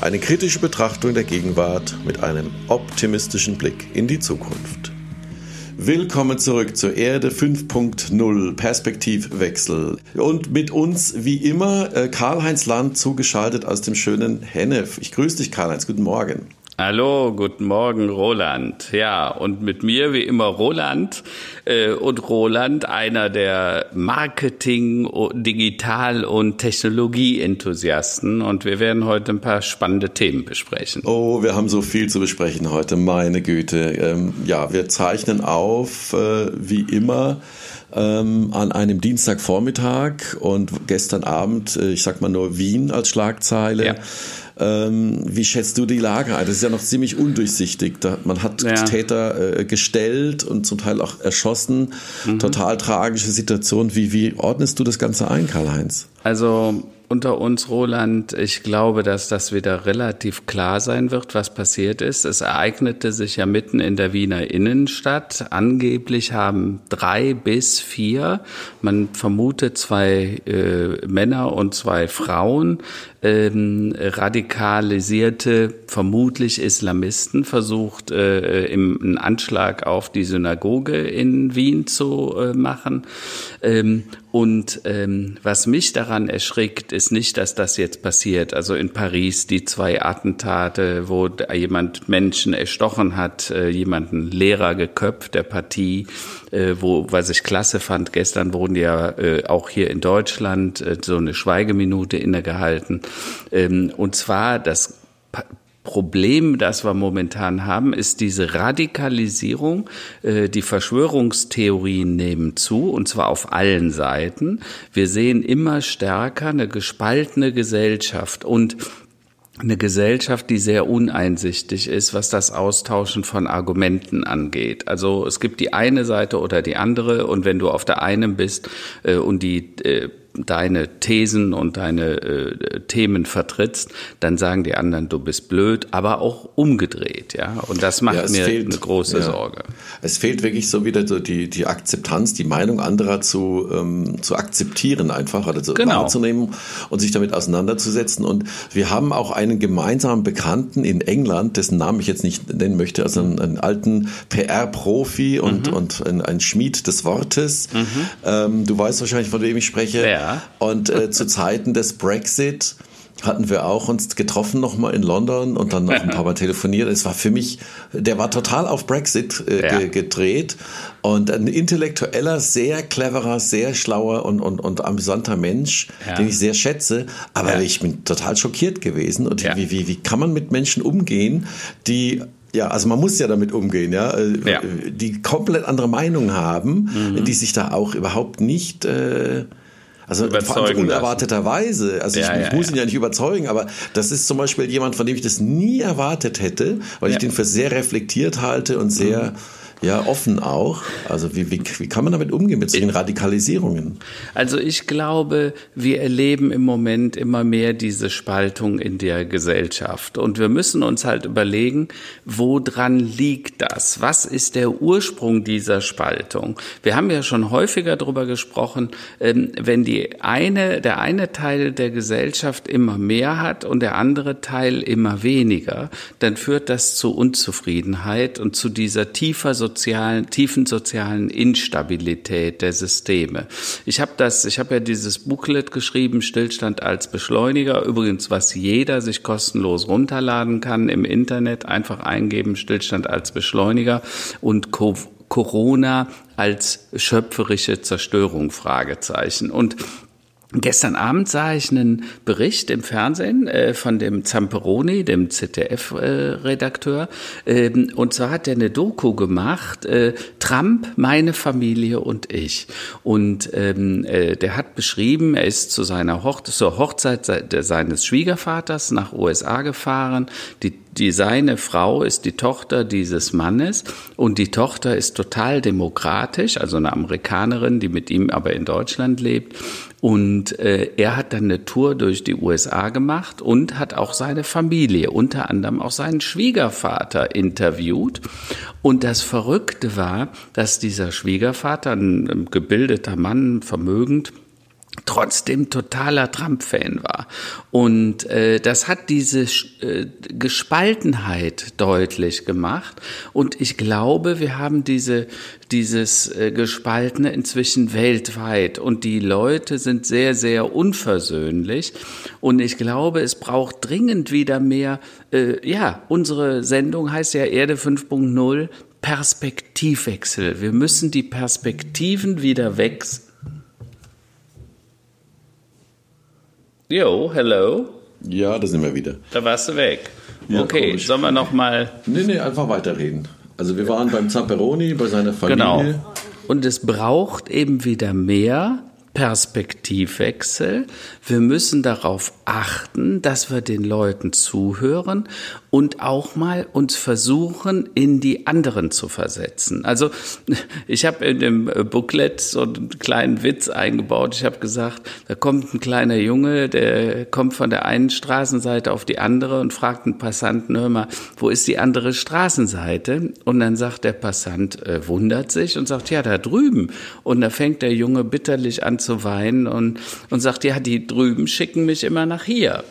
Eine kritische Betrachtung der Gegenwart mit einem optimistischen Blick in die Zukunft. Willkommen zurück zur Erde 5.0 Perspektivwechsel. Und mit uns wie immer äh, Karl-Heinz Land zugeschaltet aus dem schönen Hennef. Ich grüße dich, Karl-Heinz. Guten Morgen. Hallo, guten Morgen, Roland. Ja, und mit mir wie immer Roland. Äh, und Roland, einer der Marketing, Digital- und Technologie-Enthusiasten. Und wir werden heute ein paar spannende Themen besprechen. Oh, wir haben so viel zu besprechen heute, meine Güte. Ähm, ja, wir zeichnen auf, äh, wie immer. Ähm, an einem Dienstagvormittag und gestern Abend, äh, ich sag mal nur Wien als Schlagzeile. Ja ähm, wie schätzt du die Lage ein? Das ist ja noch ziemlich undurchsichtig. Da, man hat ja. Täter äh, gestellt und zum Teil auch erschossen. Mhm. Total tragische Situation. Wie, wie ordnest du das Ganze ein, Karl-Heinz? Also unter uns, Roland, ich glaube, dass das wieder relativ klar sein wird, was passiert ist. Es ereignete sich ja mitten in der Wiener Innenstadt. Angeblich haben drei bis vier, man vermutet zwei äh, Männer und zwei Frauen, ähm, radikalisierte, vermutlich Islamisten, versucht, äh, im, einen Anschlag auf die Synagoge in Wien zu äh, machen. Ähm, und ähm, was mich daran erschrickt, ist nicht, dass das jetzt passiert. Also in Paris die zwei Attentate, wo jemand Menschen erstochen hat, äh, jemanden Lehrer geköpft der Partie, äh, wo was ich klasse fand. Gestern wurden ja äh, auch hier in Deutschland äh, so eine Schweigeminute innegehalten. Ähm, und zwar das Problem, das wir momentan haben, ist diese Radikalisierung. Äh, die Verschwörungstheorien nehmen zu, und zwar auf allen Seiten. Wir sehen immer stärker eine gespaltene Gesellschaft und eine Gesellschaft, die sehr uneinsichtig ist, was das Austauschen von Argumenten angeht. Also es gibt die eine Seite oder die andere und wenn du auf der einen bist äh, und die äh, deine Thesen und deine äh, Themen vertrittst, dann sagen die anderen, du bist blöd, aber auch umgedreht, ja. Und das macht ja, mir fehlt, eine große ja. Sorge. Es fehlt wirklich so wieder so die, die Akzeptanz, die Meinung anderer zu, ähm, zu akzeptieren einfach oder zu genau. wahrzunehmen und sich damit auseinanderzusetzen. Und wir haben auch einen gemeinsamen Bekannten in England, dessen Namen ich jetzt nicht nennen möchte, also einen, einen alten PR-Profi und, mhm. und ein, ein, Schmied des Wortes. Mhm. Ähm, du weißt wahrscheinlich, von wem ich spreche. Ja. Und äh, zu Zeiten des Brexit hatten wir auch uns getroffen nochmal in London und dann noch ein paar Mal telefoniert. Es war für mich, der war total auf Brexit äh, ja. gedreht und ein intellektueller, sehr cleverer, sehr schlauer und, und, und amüsanter Mensch, ja. den ich sehr schätze. Aber ja. ich bin total schockiert gewesen. Und wie, wie, wie kann man mit Menschen umgehen, die ja, also man muss ja damit umgehen, ja, äh, ja. die komplett andere Meinung haben, mhm. die sich da auch überhaupt nicht äh, also unerwarteterweise. Also ja, ich, ich muss ihn ja. nicht überzeugen, aber das ist zum Beispiel jemand, von dem ich das nie erwartet hätte, weil ich den für sehr reflektiert halte und sehr mhm ja, offen auch. Also wie, wie, wie kann man damit umgehen mit solchen Radikalisierungen? Also ich glaube, wir erleben im Moment immer mehr diese Spaltung in der Gesellschaft. Und wir müssen uns halt überlegen, woran liegt das? Was ist der Ursprung dieser Spaltung? Wir haben ja schon häufiger darüber gesprochen, ähm, wenn die eine, der eine Teil der Gesellschaft immer mehr hat und der andere Teil immer weniger, dann führt das zu Unzufriedenheit und zu dieser tiefer sozialen, tiefen sozialen Instabilität der Systeme. Ich habe das, ich habe ja dieses Booklet geschrieben, Stillstand als Beschleuniger, übrigens, was jeder sich kostenlos runterladen kann im Internet, einfach eingeben, Stillstand als Beschleuniger und Co Corona als schöpferische Zerstörung, Fragezeichen. Und Gestern Abend sah ich einen Bericht im Fernsehen äh, von dem Zamperoni, dem ZDF-Redakteur. Äh, ähm, und zwar hat er eine Doku gemacht, äh, Trump, meine Familie und ich. Und ähm, äh, der hat beschrieben, er ist zu seiner Hoch zur Hochzeit seines Schwiegervaters nach USA gefahren. Die die seine Frau ist die Tochter dieses Mannes und die Tochter ist total demokratisch, also eine Amerikanerin, die mit ihm aber in Deutschland lebt. Und äh, er hat dann eine Tour durch die USA gemacht und hat auch seine Familie, unter anderem auch seinen Schwiegervater interviewt. Und das Verrückte war, dass dieser Schwiegervater, ein gebildeter Mann, vermögend, trotzdem totaler Trump-Fan war. Und äh, das hat diese äh, Gespaltenheit deutlich gemacht. Und ich glaube, wir haben diese, dieses äh, Gespaltene inzwischen weltweit. Und die Leute sind sehr, sehr unversöhnlich. Und ich glaube, es braucht dringend wieder mehr, äh, ja, unsere Sendung heißt ja Erde 5.0. Perspektivwechsel. Wir müssen die Perspektiven wieder wechseln Jo, hello. Ja, da sind wir wieder. Da warst du weg. Ja, okay, komisch. sollen wir noch mal... Nee, nee, einfach weiterreden. Also wir waren beim Zamperoni, bei seiner Familie. Genau. Und es braucht eben wieder mehr Perspektivwechsel. Wir müssen darauf achten, dass wir den Leuten zuhören und auch mal uns versuchen, in die anderen zu versetzen. Also ich habe in dem Booklet so einen kleinen Witz eingebaut. Ich habe gesagt, da kommt ein kleiner Junge, der kommt von der einen Straßenseite auf die andere und fragt einen Passanten, hör mal, wo ist die andere Straßenseite? Und dann sagt der Passant, äh, wundert sich und sagt, ja, da drüben. Und da fängt der Junge bitterlich an zu weinen und, und sagt, ja, die drüben schicken mich immer nach hier.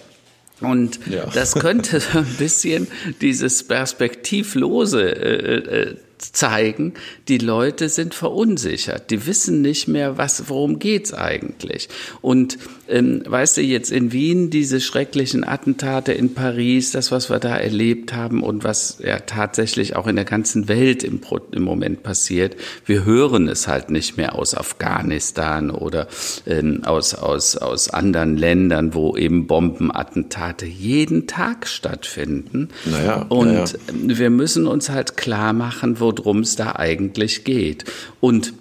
Und ja. das könnte so ein bisschen dieses perspektivlose äh, äh, zeigen, die Leute sind verunsichert, die wissen nicht mehr, was, worum geht's eigentlich. Und ähm, weißt du, jetzt in Wien diese schrecklichen Attentate in Paris, das, was wir da erlebt haben und was ja tatsächlich auch in der ganzen Welt im, im Moment passiert, wir hören es halt nicht mehr aus Afghanistan oder ähm, aus, aus, aus anderen Ländern, wo eben Bombenattentate jeden Tag stattfinden. Naja, und naja. wir müssen uns halt klar machen, wo worum es da eigentlich geht. Und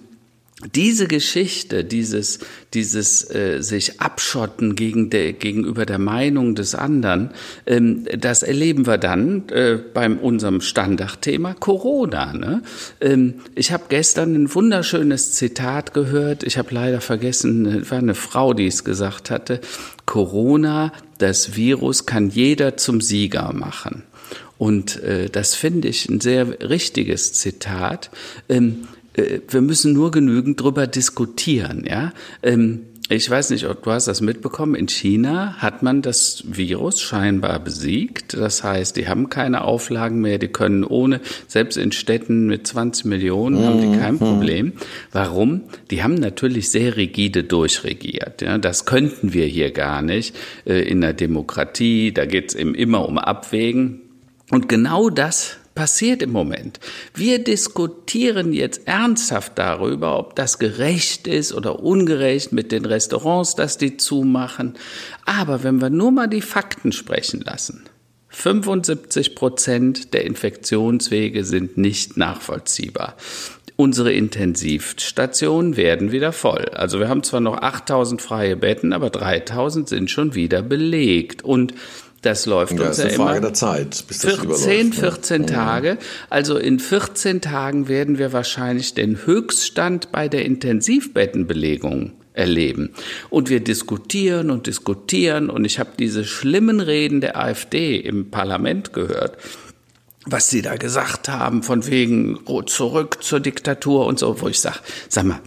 diese Geschichte, dieses, dieses äh, sich abschotten gegen der, gegenüber der Meinung des anderen, ähm, das erleben wir dann äh, beim unserem Standardthema Corona. Ne? Ähm, ich habe gestern ein wunderschönes Zitat gehört. Ich habe leider vergessen, es war eine Frau, die es gesagt hatte. Corona, das Virus kann jeder zum Sieger machen. Und äh, das finde ich ein sehr richtiges Zitat. Ähm, äh, wir müssen nur genügend drüber diskutieren. Ja. Ähm, ich weiß nicht, ob du hast das mitbekommen. In China hat man das Virus scheinbar besiegt. Das heißt, die haben keine Auflagen mehr. Die können ohne, selbst in Städten mit 20 Millionen, haben die kein mhm. Problem. Warum? Die haben natürlich sehr rigide durchregiert. Ja, das könnten wir hier gar nicht. Äh, in der Demokratie, da geht es eben immer um Abwägen. Und genau das passiert im Moment. Wir diskutieren jetzt ernsthaft darüber, ob das gerecht ist oder ungerecht mit den Restaurants, dass die zumachen. Aber wenn wir nur mal die Fakten sprechen lassen, 75 Prozent der Infektionswege sind nicht nachvollziehbar. Unsere Intensivstationen werden wieder voll. Also wir haben zwar noch 8000 freie Betten, aber 3000 sind schon wieder belegt. Und das läuft ja, uns ja immer. Frage der Zeit, bis 14, 14 ne? Tage. Also in 14 Tagen werden wir wahrscheinlich den Höchststand bei der Intensivbettenbelegung erleben. Und wir diskutieren und diskutieren und ich habe diese schlimmen Reden der AfD im Parlament gehört was sie da gesagt haben, von wegen zurück zur Diktatur und so, wo ich sage, sag mal,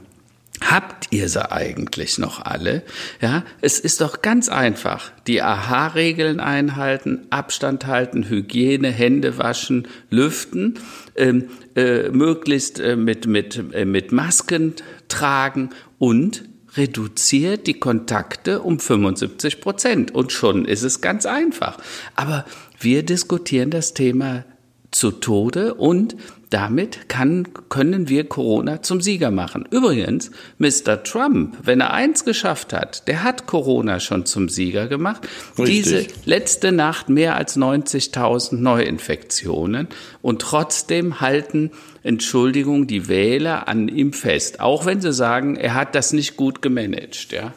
Habt ihr sie eigentlich noch alle? Ja, es ist doch ganz einfach. Die AHA-Regeln einhalten, Abstand halten, Hygiene, Hände waschen, lüften, ähm, äh, möglichst äh, mit, mit, äh, mit Masken tragen und reduziert die Kontakte um 75 Prozent. Und schon ist es ganz einfach. Aber wir diskutieren das Thema zu Tode und damit kann, können wir Corona zum Sieger machen. Übrigens, Mr. Trump, wenn er eins geschafft hat, der hat Corona schon zum Sieger gemacht. Richtig. Diese letzte Nacht mehr als 90.000 Neuinfektionen und trotzdem halten, Entschuldigung, die Wähler an ihm fest, auch wenn sie sagen, er hat das nicht gut gemanagt, ja.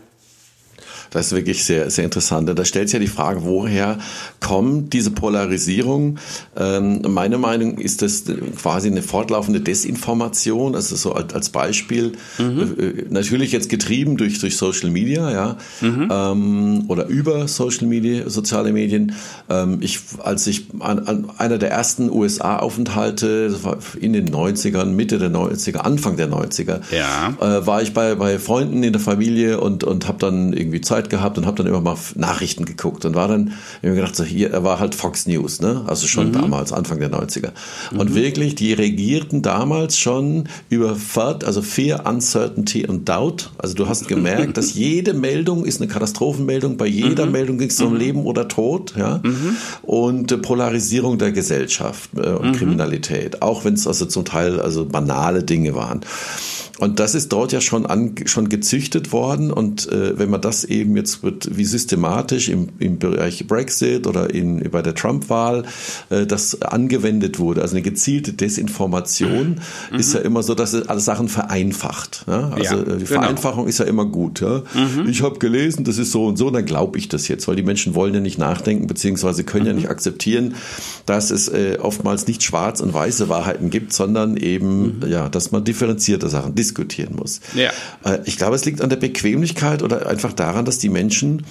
Das ist wirklich sehr, sehr interessant. Da stellt sich ja die Frage, woher kommt diese Polarisierung? Ähm, meine Meinung ist das quasi eine fortlaufende Desinformation, also so als Beispiel, mhm. Äh, natürlich jetzt getrieben durch, durch Social Media, ja, mhm. ähm, oder über Social Media, soziale Medien. Ähm, ich, als ich an, an einer der ersten USA-Aufenthalte, in den 90ern, Mitte der 90er, Anfang der 90er, ja. äh, war ich bei, bei Freunden in der Familie und, und habe dann irgendwie Zeit gehabt und habe dann immer mal Nachrichten geguckt und war dann immer gedacht, so hier, er war halt Fox News, ne? Also schon mhm. damals, Anfang der 90er. Mhm. Und wirklich, die regierten damals schon über FUD, also Fear, Uncertainty und Doubt. Also du hast gemerkt, dass jede Meldung ist eine Katastrophenmeldung, bei jeder mhm. Meldung ging es um mhm. Leben oder Tod, ja. Mhm. Und äh, Polarisierung der Gesellschaft äh, und mhm. Kriminalität, auch wenn es also zum Teil also banale Dinge waren. Und das ist dort ja schon, an, schon gezüchtet worden. Und äh, wenn man das eben jetzt wird, wie systematisch im, im Bereich Brexit oder in, bei der Trump-Wahl äh, das angewendet wurde, also eine gezielte Desinformation, mhm. ist ja immer so, dass es alle Sachen vereinfacht. Ja? Also ja, äh, die genau. Vereinfachung ist ja immer gut. Ja? Mhm. Ich habe gelesen, das ist so und so, dann glaube ich das jetzt, weil die Menschen wollen ja nicht nachdenken, beziehungsweise können mhm. ja nicht akzeptieren, dass es äh, oftmals nicht schwarz und weiße Wahrheiten gibt, sondern eben, mhm. ja, dass man differenzierte Sachen diskutieren muss. Äh, ich glaube, es liegt an der Bequemlichkeit oder einfach daran, dass die Menschen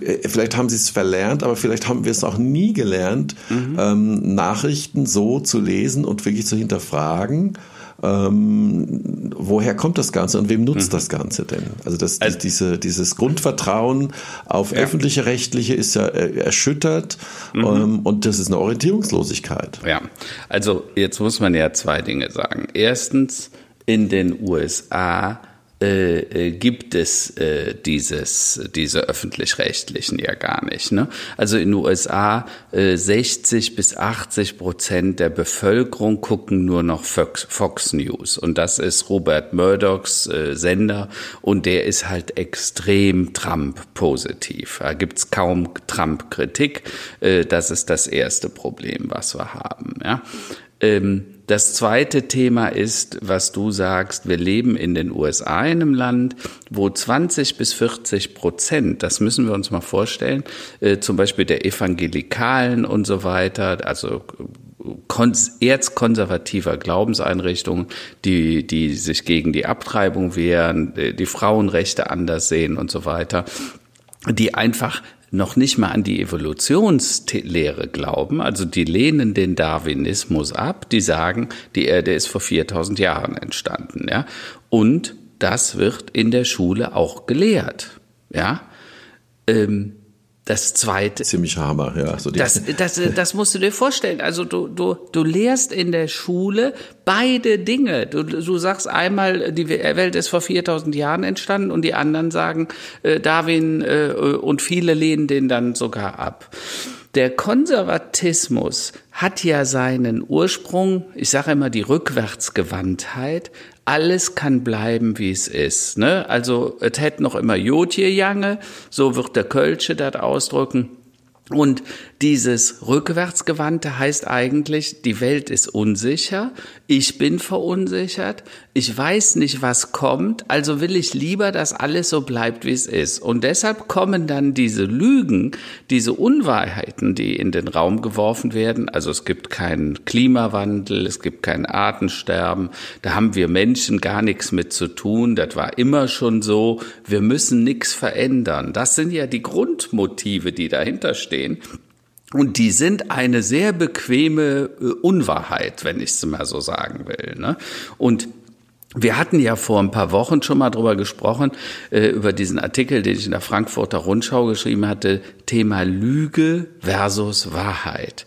äh, vielleicht haben sie es verlernt, aber vielleicht haben wir es auch nie gelernt, mhm. ähm, Nachrichten so zu lesen und wirklich zu hinterfragen. Ähm, woher kommt das Ganze und wem nutzt mhm. das Ganze denn? Also, das, also diese, dieses Grundvertrauen auf ja. öffentliche Rechtliche ist ja äh, erschüttert mhm. ähm, und das ist eine Orientierungslosigkeit. Ja, also jetzt muss man ja zwei Dinge sagen. Erstens, in den USA äh, äh, gibt es äh, dieses, diese öffentlich-rechtlichen ja gar nicht. Ne? Also in den USA äh, 60 bis 80 Prozent der Bevölkerung gucken nur noch Fox, Fox News und das ist Robert Murdochs äh, Sender und der ist halt extrem Trump-positiv. Da gibt's kaum Trump-Kritik. Äh, das ist das erste Problem, was wir haben. Ja? Ähm, das zweite Thema ist, was du sagst, wir leben in den USA in einem Land, wo 20 bis 40 Prozent, das müssen wir uns mal vorstellen, äh, zum Beispiel der Evangelikalen und so weiter, also erzkonservativer Glaubenseinrichtungen, die, die sich gegen die Abtreibung wehren, die Frauenrechte anders sehen und so weiter, die einfach noch nicht mal an die Evolutionslehre glauben, also die lehnen den Darwinismus ab, die sagen, die Erde ist vor 4000 Jahren entstanden, ja. Und das wird in der Schule auch gelehrt, ja. Ähm, das zweite. Ziemlich Hammer, ja. So das, das, das musst du dir vorstellen. Also du, du, du lehrst in der Schule beide Dinge. Du, du sagst einmal, die Welt ist vor 4000 Jahren entstanden und die anderen sagen, äh, Darwin äh, und viele lehnen den dann sogar ab. Der Konservatismus hat ja seinen Ursprung, ich sage immer die Rückwärtsgewandtheit, alles kann bleiben, wie es ist. Ne? Also es hätte noch immer Jodje Jange, so wird der Kölsche das ausdrücken. Und dieses Rückwärtsgewandte heißt eigentlich, die Welt ist unsicher, ich bin verunsichert, ich weiß nicht, was kommt, also will ich lieber, dass alles so bleibt, wie es ist. Und deshalb kommen dann diese Lügen, diese Unwahrheiten, die in den Raum geworfen werden. Also es gibt keinen Klimawandel, es gibt kein Artensterben, da haben wir Menschen gar nichts mit zu tun, das war immer schon so, wir müssen nichts verändern. Das sind ja die Grundmotive, die dahinter stehen. Und die sind eine sehr bequeme äh, Unwahrheit, wenn ich es mal so sagen will. Ne? Und wir hatten ja vor ein paar Wochen schon mal drüber gesprochen, äh, über diesen Artikel, den ich in der Frankfurter Rundschau geschrieben hatte, Thema Lüge versus Wahrheit.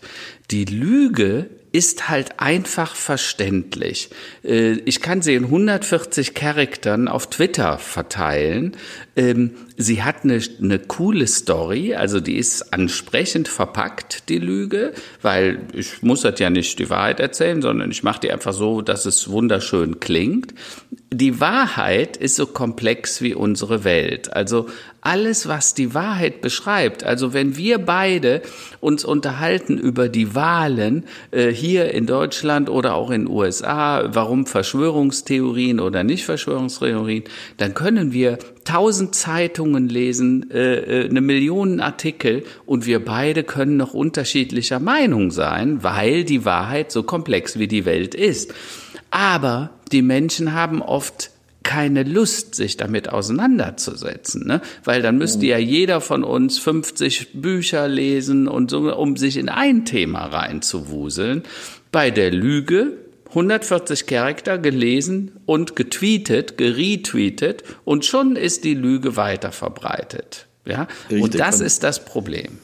Die Lüge ist halt einfach verständlich. Äh, ich kann sie in 140 Charaktern auf Twitter verteilen. Ähm, sie hat eine, eine coole Story, also die ist ansprechend verpackt, die Lüge, weil ich muss das ja nicht die Wahrheit erzählen, sondern ich mache die einfach so, dass es wunderschön klingt. Die Wahrheit ist so komplex wie unsere Welt. Also alles, was die Wahrheit beschreibt, also wenn wir beide uns unterhalten über die Wahlen äh, hier in Deutschland oder auch in den USA, warum Verschwörungstheorien oder nicht Verschwörungstheorien, dann können wir tausend Zeitungen lesen, äh, äh, eine Million Artikel und wir beide können noch unterschiedlicher Meinung sein, weil die Wahrheit so komplex wie die Welt ist. Aber die Menschen haben oft keine Lust, sich damit auseinanderzusetzen, ne? weil dann müsste ja jeder von uns 50 Bücher lesen und so, um sich in ein Thema reinzuwuseln. Bei der Lüge 140 Charakter gelesen und getweetet, geretweetet und schon ist die Lüge weiter verbreitet. Ja? Und das ist das Problem.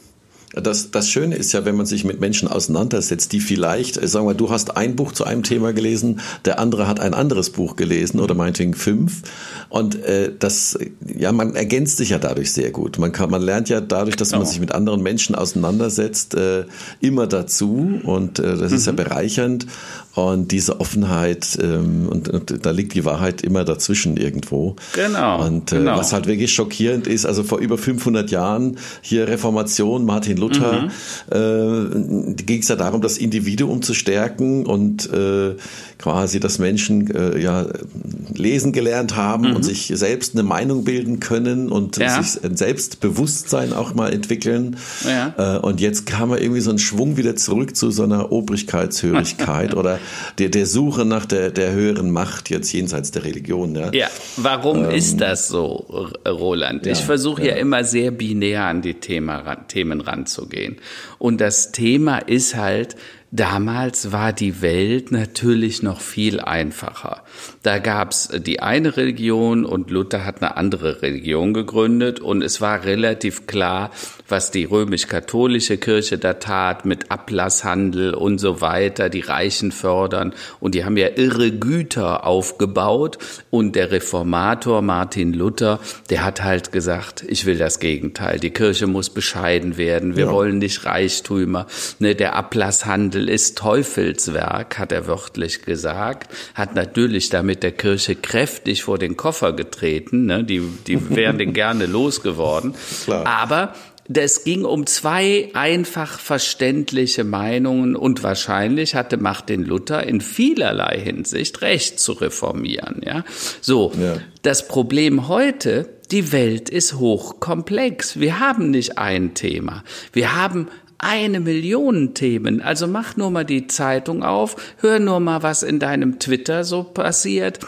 Das, das Schöne ist ja, wenn man sich mit Menschen auseinandersetzt, die vielleicht, äh, sagen wir, du hast ein Buch zu einem Thema gelesen, der andere hat ein anderes Buch gelesen oder meinetwegen fünf. Und äh, das, ja, man ergänzt sich ja dadurch sehr gut. Man kann, man lernt ja dadurch, dass man sich mit anderen Menschen auseinandersetzt, äh, immer dazu. Und äh, das mhm. ist ja mhm. bereichernd. Und diese Offenheit, ähm, und, und da liegt die Wahrheit immer dazwischen irgendwo. Genau. Und äh, genau. was halt wirklich schockierend ist, also vor über 500 Jahren hier Reformation, Martin Luther, mhm. äh, ging es ja darum, das Individuum zu stärken und äh, quasi, dass Menschen äh, ja lesen gelernt haben mhm. und sich selbst eine Meinung bilden können und ja. sich ein Selbstbewusstsein auch mal entwickeln. Ja. Äh, und jetzt kam er irgendwie so einen Schwung wieder zurück zu so einer Obrigkeitshörigkeit oder der, der Suche nach der, der höheren Macht jetzt jenseits der Religion. Ja, ja. warum ähm, ist das so, Roland? Ich versuche ja. immer sehr binär an die Thema, Themen ranzugehen. Und das Thema ist halt, Damals war die Welt natürlich noch viel einfacher. Da gab's die eine Religion und Luther hat eine andere Religion gegründet und es war relativ klar, was die römisch-katholische Kirche da tat mit Ablasshandel und so weiter, die Reichen fördern. Und die haben ja irre Güter aufgebaut. Und der Reformator Martin Luther, der hat halt gesagt, ich will das Gegenteil, die Kirche muss bescheiden werden, wir ja. wollen nicht Reichtümer, ne, der Ablasshandel ist Teufelswerk, hat er wörtlich gesagt, hat natürlich damit der Kirche kräftig vor den Koffer getreten, ne, die, die wären den gerne losgeworden, Klar. aber es ging um zwei einfach verständliche Meinungen und wahrscheinlich hatte Martin Luther in vielerlei Hinsicht recht zu reformieren, ja. So. Ja. Das Problem heute, die Welt ist hochkomplex. Wir haben nicht ein Thema. Wir haben eine Million Themen. Also mach nur mal die Zeitung auf, hör nur mal, was in deinem Twitter so passiert.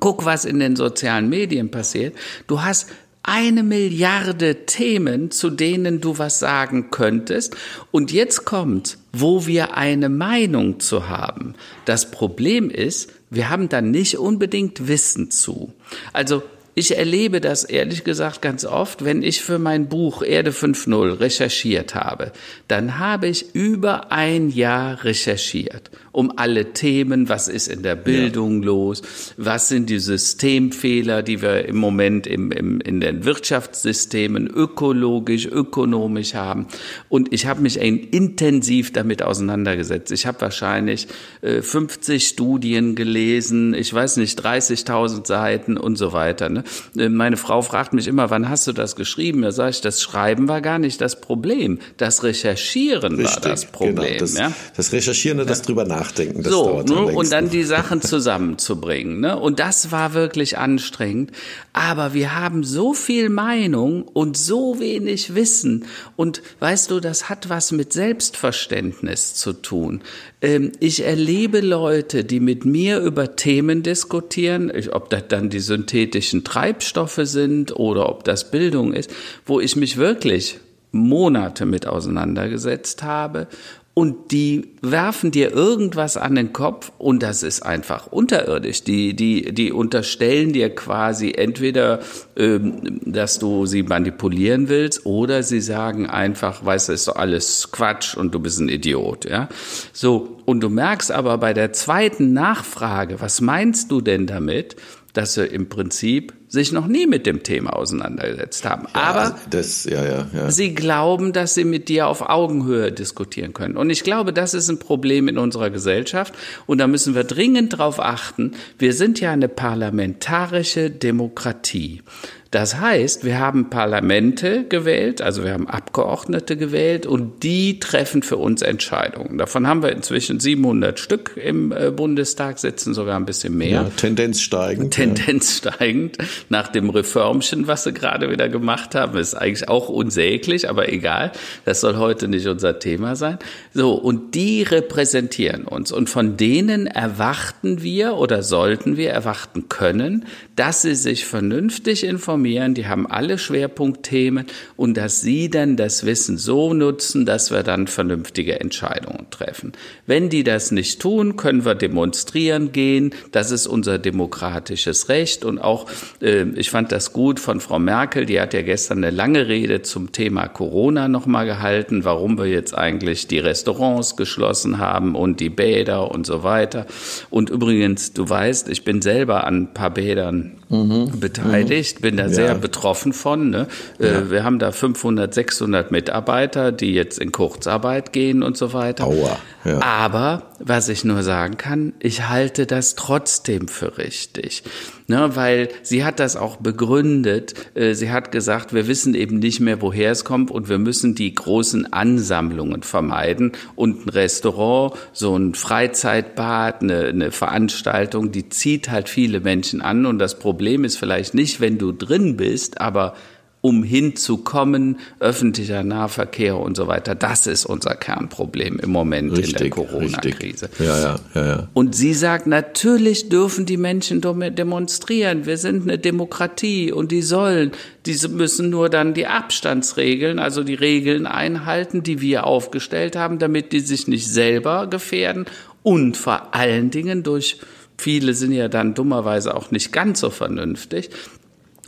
Guck, was in den sozialen Medien passiert. Du hast eine Milliarde Themen, zu denen du was sagen könntest. Und jetzt kommt, wo wir eine Meinung zu haben. Das Problem ist, wir haben da nicht unbedingt Wissen zu. Also ich erlebe das ehrlich gesagt ganz oft, wenn ich für mein Buch Erde 5.0 recherchiert habe, dann habe ich über ein Jahr recherchiert um alle Themen, was ist in der Bildung ja. los, was sind die Systemfehler, die wir im Moment im, im, in den Wirtschaftssystemen ökologisch, ökonomisch haben. Und ich habe mich intensiv damit auseinandergesetzt. Ich habe wahrscheinlich äh, 50 Studien gelesen, ich weiß nicht, 30.000 Seiten und so weiter. Ne? Äh, meine Frau fragt mich immer, wann hast du das geschrieben? Da sage ich, das Schreiben war gar nicht das Problem. Das Recherchieren Richtig, war das genau. Problem. Genau, das, ja? das Recherchieren und das drüber nachdenken nachdenken. Das so, ne, und dann die Sachen zusammenzubringen. Ne? Und das war wirklich anstrengend. Aber wir haben so viel Meinung und so wenig Wissen. Und weißt du, das hat was mit Selbstverständnis zu tun. Ähm, ich erlebe Leute, die mit mir über Themen diskutieren, ob das dann die synthetischen Treibstoffe sind oder ob das Bildung ist, wo ich mich wirklich Monate mit auseinandergesetzt habe und die werfen dir irgendwas an den Kopf und das ist einfach unterirdisch. Die, die, die unterstellen dir quasi entweder, ähm, dass du sie manipulieren willst oder sie sagen einfach, weißt du, ist doch alles Quatsch und du bist ein Idiot, ja. So. Und du merkst aber bei der zweiten Nachfrage, was meinst du denn damit? Dass sie im Prinzip sich noch nie mit dem Thema auseinandergesetzt haben. Ja, Aber das, ja, ja, sie glauben, dass sie mit dir auf Augenhöhe diskutieren können. Und ich glaube, das ist ein Problem in unserer Gesellschaft. Und da müssen wir dringend darauf achten. Wir sind ja eine parlamentarische Demokratie. Das heißt, wir haben Parlamente gewählt, also wir haben Abgeordnete gewählt und die treffen für uns Entscheidungen. Davon haben wir inzwischen 700 Stück im äh, Bundestag sitzen, sogar ein bisschen mehr. Ja, Tendenz steigend. Tendenz ja. steigend. Nach dem Reformchen, was sie gerade wieder gemacht haben, ist eigentlich auch unsäglich, aber egal. Das soll heute nicht unser Thema sein. So, und die repräsentieren uns und von denen erwarten wir oder sollten wir erwarten können, dass sie sich vernünftig informieren informieren, die haben alle Schwerpunktthemen und dass sie dann das Wissen so nutzen, dass wir dann vernünftige Entscheidungen treffen. Wenn die das nicht tun, können wir demonstrieren gehen. Das ist unser demokratisches Recht und auch, äh, ich fand das gut von Frau Merkel, die hat ja gestern eine lange Rede zum Thema Corona nochmal gehalten, warum wir jetzt eigentlich die Restaurants geschlossen haben und die Bäder und so weiter. Und übrigens, du weißt, ich bin selber an ein paar Bädern mhm. beteiligt, bin da sehr betroffen von. Ne? Äh, ja. Wir haben da 500, 600 Mitarbeiter, die jetzt in Kurzarbeit gehen und so weiter. Aua. Ja. Aber was ich nur sagen kann, ich halte das trotzdem für richtig. Ne, weil sie hat das auch begründet. Äh, sie hat gesagt, wir wissen eben nicht mehr, woher es kommt und wir müssen die großen Ansammlungen vermeiden. Und ein Restaurant, so ein Freizeitbad, eine, eine Veranstaltung, die zieht halt viele Menschen an. Und das Problem ist vielleicht nicht, wenn du drin bist, aber um hinzukommen, öffentlicher Nahverkehr und so weiter. Das ist unser Kernproblem im Moment richtig, in der Corona-Krise. Ja, ja, ja, ja. Und sie sagt, natürlich dürfen die Menschen demonstrieren. Wir sind eine Demokratie und die sollen. Diese müssen nur dann die Abstandsregeln, also die Regeln einhalten, die wir aufgestellt haben, damit die sich nicht selber gefährden und vor allen Dingen durch Viele sind ja dann dummerweise auch nicht ganz so vernünftig,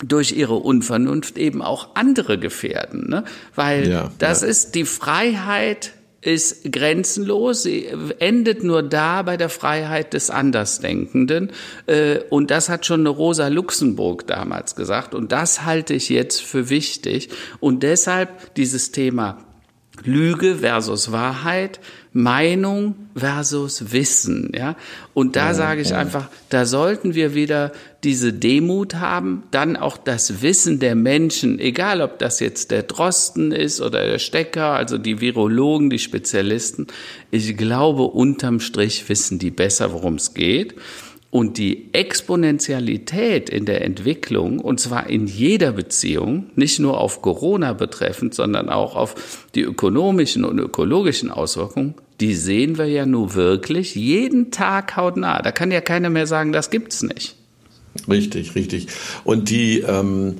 durch ihre Unvernunft eben auch andere gefährden. Ne? Weil ja, das ja. ist die Freiheit ist grenzenlos. Sie endet nur da bei der Freiheit des Andersdenkenden. Äh, und das hat schon eine Rosa Luxemburg damals gesagt. Und das halte ich jetzt für wichtig. Und deshalb dieses Thema Lüge versus Wahrheit, Meinung versus Wissen, ja. Und da ja, sage ich ja. einfach, da sollten wir wieder diese Demut haben, dann auch das Wissen der Menschen, egal ob das jetzt der Drosten ist oder der Stecker, also die Virologen, die Spezialisten. Ich glaube, unterm Strich wissen die besser, worum es geht. Und die Exponentialität in der Entwicklung, und zwar in jeder Beziehung, nicht nur auf Corona betreffend, sondern auch auf die ökonomischen und ökologischen Auswirkungen, die sehen wir ja nur wirklich jeden Tag hautnah. Da kann ja keiner mehr sagen, das gibt's nicht. Richtig, richtig. Und die, ähm,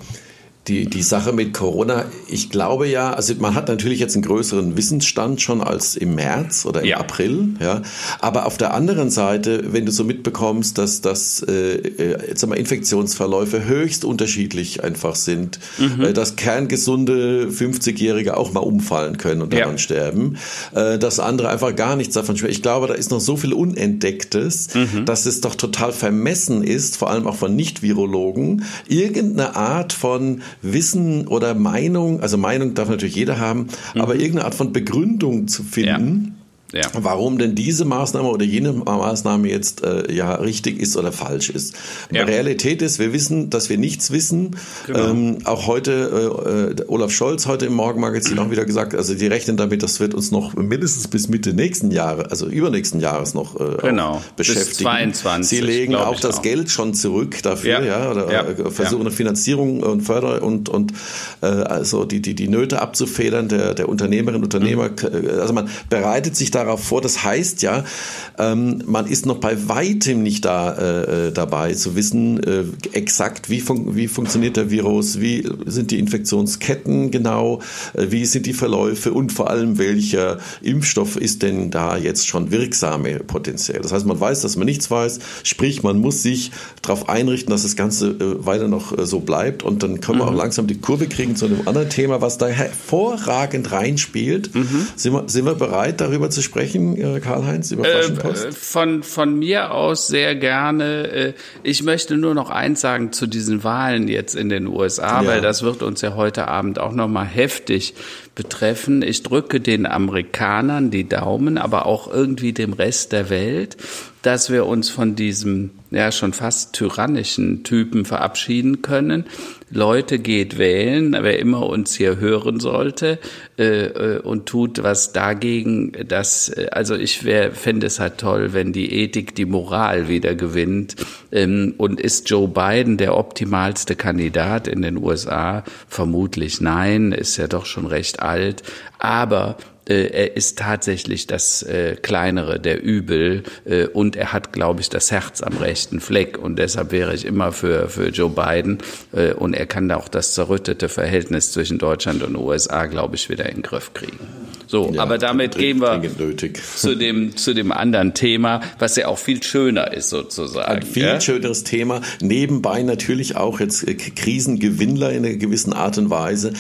die, die Sache mit Corona, ich glaube ja, also man hat natürlich jetzt einen größeren Wissensstand schon als im März oder im ja. April, ja. Aber auf der anderen Seite, wenn du so mitbekommst, dass das äh, äh jetzt einmal Infektionsverläufe höchst unterschiedlich einfach sind, mhm. äh, dass kerngesunde 50-Jährige auch mal umfallen können und daran ja. sterben, äh, dass andere einfach gar nichts davon spüren. Ich glaube, da ist noch so viel Unentdecktes, mhm. dass es doch total vermessen ist, vor allem auch von Nicht-Virologen, irgendeine Art von Wissen oder Meinung, also Meinung darf natürlich jeder haben, mhm. aber irgendeine Art von Begründung zu finden. Ja ja. warum denn diese Maßnahme oder jene Maßnahme jetzt äh, ja richtig ist oder falsch ist. Ja. Realität ist, wir wissen, dass wir nichts wissen. Genau. Ähm, auch heute, äh, äh Olaf Scholz heute im Morgenmagazin auch wieder gesagt, also die rechnen damit, das wird uns noch mindestens bis Mitte nächsten Jahres, also übernächsten Jahres noch äh, genau. beschäftigen. Bis 22, Sie legen auch das auch. Geld schon zurück dafür, ja, ja oder ja. Äh, versuchen eine Finanzierung und Förder und und äh, also die die die Nöte abzufedern der der Unternehmerinnen und Unternehmer. Mhm. Also man bereitet sich darauf vor. Das heißt ja, ähm, man ist noch bei weitem nicht da äh, äh, dabei zu wissen, äh, exakt wie, fun wie funktioniert der Virus, wie sind die Infektionsketten genau, äh, wie sind die Verläufe und vor allem welcher Impfstoff ist denn da jetzt schon wirksame potenziell. Das heißt, man weiß, dass man nichts weiß, sprich, man muss sich darauf einrichten, dass das Ganze äh, weiter noch äh, so bleibt und dann können wir mhm. auch langsam die Kurve kriegen zu einem anderen Thema, was da hervorragend reinspielt. Mhm. Sind, wir, sind wir bereit, darüber zu sprechen, äh, Karl-Heinz, über Flaschenpost? Äh, von, von mir aus sehr gerne. Äh, ich möchte nur noch eins sagen zu diesen Wahlen jetzt in den USA, ja. weil das wird uns ja heute Abend auch nochmal heftig betreffen. Ich drücke den Amerikanern die Daumen, aber auch irgendwie dem Rest der Welt, dass wir uns von diesem ja schon fast tyrannischen Typen verabschieden können. Leute geht wählen, wer immer uns hier hören sollte äh, äh und tut was dagegen. Das, äh, also ich fände es halt toll, wenn die Ethik die Moral wieder gewinnt. Ähm, und ist Joe Biden der optimalste Kandidat in den USA? Vermutlich nein, ist ja doch schon recht alt. Aber äh, er ist tatsächlich das äh, kleinere der Übel äh, und er hat, glaube ich, das Herz am rechten Fleck und deshalb wäre ich immer für, für Joe Biden äh, und er kann da auch das zerrüttete Verhältnis zwischen Deutschland und USA, glaube ich, wieder in den Griff kriegen. So, ja, aber damit gehen wir zu dem, zu dem anderen Thema, was ja auch viel schöner ist sozusagen. Ein viel ja? schöneres Thema. Nebenbei natürlich auch jetzt äh, Krisengewinnler in einer gewissen Art und Weise,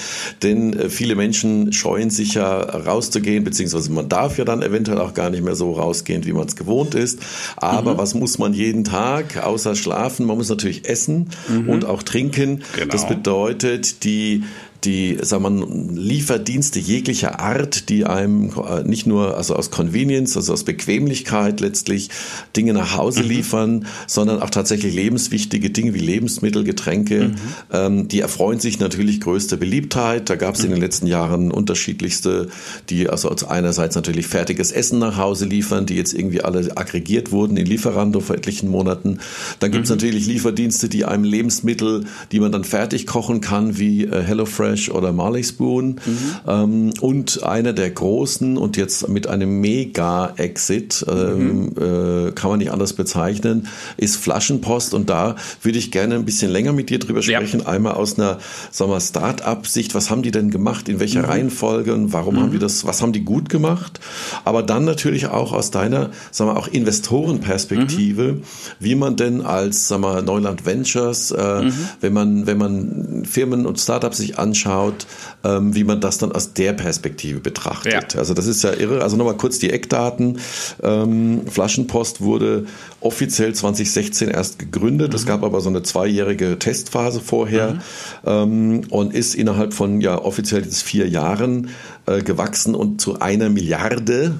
denn äh, viele Menschen scheuen sich ja rauszugehen, beziehungsweise man darf ja dann eventuell auch gar nicht mehr so rausgehen, wie man es gewohnt ist. Aber mhm. was muss man jeden Tag außer schlafen? Man muss natürlich essen mhm. und auch trinken. Genau. Das bedeutet, die die sagen wir, Lieferdienste jeglicher Art, die einem äh, nicht nur also aus Convenience, also aus Bequemlichkeit letztlich Dinge nach Hause mhm. liefern, sondern auch tatsächlich lebenswichtige Dinge wie Lebensmittel, Getränke, mhm. ähm, die erfreuen sich natürlich größter Beliebtheit. Da gab es mhm. in den letzten Jahren unterschiedlichste, die also einerseits natürlich fertiges Essen nach Hause liefern, die jetzt irgendwie alle aggregiert wurden in Lieferando vor etlichen Monaten. Dann gibt es mhm. natürlich Lieferdienste, die einem Lebensmittel, die man dann fertig kochen kann, wie äh, HelloFresh Fresh oder Marley Spoon. Mhm. Ähm, und einer der großen und jetzt mit einem Mega-Exit, ähm, mhm. äh, kann man nicht anders bezeichnen, ist Flaschenpost. Und da würde ich gerne ein bisschen länger mit dir drüber sprechen. Ja. Einmal aus einer sagen wir, Start-up-Sicht. Was haben die denn gemacht? In welcher mhm. Reihenfolge? Und warum haben die mhm. das? Was haben die gut gemacht? Aber dann natürlich auch aus deiner, sagen wir, auch Investorenperspektive, mhm. wie man denn als, sagen wir, Neuland Ventures, äh, mhm. wenn man, wenn man Firmen und Startups sich anschaut, anschaut, ähm, wie man das dann aus der Perspektive betrachtet. Ja. Also das ist ja irre. Also nochmal kurz die Eckdaten. Ähm, Flaschenpost wurde offiziell 2016 erst gegründet. Mhm. Es gab aber so eine zweijährige Testphase vorher mhm. ähm, und ist innerhalb von ja offiziell jetzt vier Jahren äh, gewachsen und zu einer Milliarde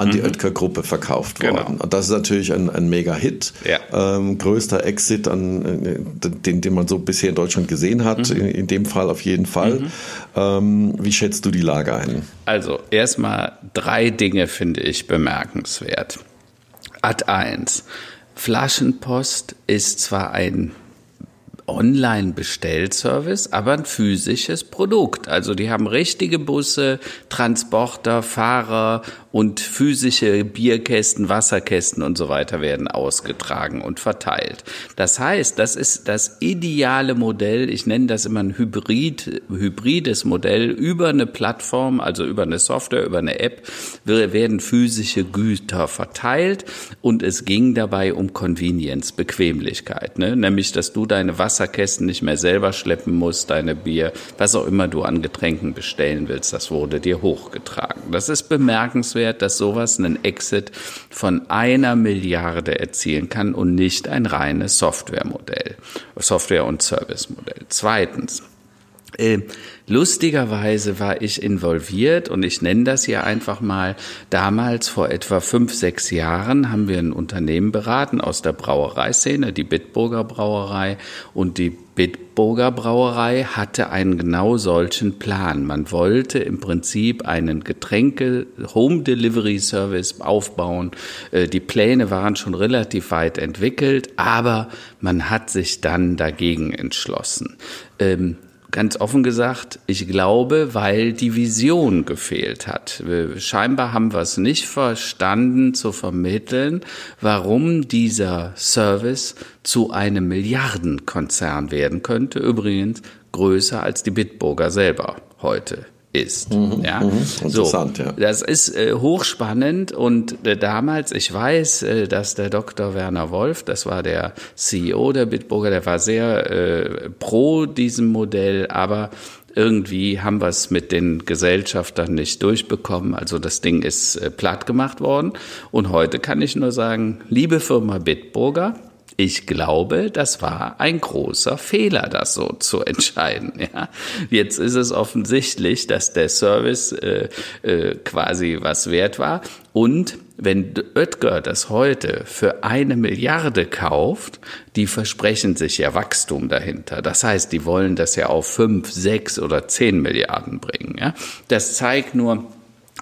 an die mhm. Oetker-Gruppe verkauft genau. worden. Und das ist natürlich ein, ein Mega-Hit. Ja. Ähm, größter Exit, an, äh, den, den man so bisher in Deutschland gesehen hat, mhm. in, in, dem Fall auf jeden Fall. Mhm. Ähm, wie schätzt du die Lage ein? Also erstmal drei Dinge finde ich bemerkenswert. Ad 1. Flaschenpost ist zwar ein Online-Bestellservice, aber ein physisches Produkt. Also die haben richtige Busse, Transporter, Fahrer und physische Bierkästen, Wasserkästen und so weiter werden ausgetragen und verteilt. Das heißt, das ist das ideale Modell. Ich nenne das immer ein Hybrid, hybrides Modell. Über eine Plattform, also über eine Software, über eine App, werden physische Güter verteilt und es ging dabei um Convenience, Bequemlichkeit, ne? nämlich, dass du deine Wasserkästen nicht mehr selber schleppen musst, deine Bier, was auch immer du an Getränken bestellen willst, das wurde dir hochgetragen. Das ist bemerkenswert bemerkenswert, dass sowas einen Exit von einer Milliarde erzielen kann und nicht ein reines Softwaremodell, Software- und Servicemodell. Zweitens, äh, lustigerweise war ich involviert und ich nenne das hier einfach mal. Damals vor etwa fünf, sechs Jahren haben wir ein Unternehmen beraten aus der Brauereiszene, die Bitburger Brauerei und die Bitburger Brauerei hatte einen genau solchen Plan. Man wollte im Prinzip einen Getränke Home Delivery Service aufbauen. Äh, die Pläne waren schon relativ weit entwickelt, aber man hat sich dann dagegen entschlossen. Ganz offen gesagt, ich glaube, weil die Vision gefehlt hat. Scheinbar haben wir es nicht verstanden zu vermitteln, warum dieser Service zu einem Milliardenkonzern werden könnte. Übrigens größer als die Bitburger selber heute ist. Mhm, ja, mhm, interessant, so, ja. Das ist äh, hochspannend und äh, damals, ich weiß, äh, dass der Dr. Werner Wolf, das war der CEO der Bitburger, der war sehr äh, pro diesem Modell, aber irgendwie haben wir es mit den Gesellschaftern nicht durchbekommen. Also das Ding ist äh, platt gemacht worden. Und heute kann ich nur sagen, liebe Firma Bitburger, ich glaube, das war ein großer Fehler, das so zu entscheiden. Ja. Jetzt ist es offensichtlich, dass der Service äh, äh, quasi was wert war. Und wenn Oetker das heute für eine Milliarde kauft, die versprechen sich ja Wachstum dahinter. Das heißt, die wollen das ja auf fünf, sechs oder zehn Milliarden bringen. Ja. Das zeigt nur,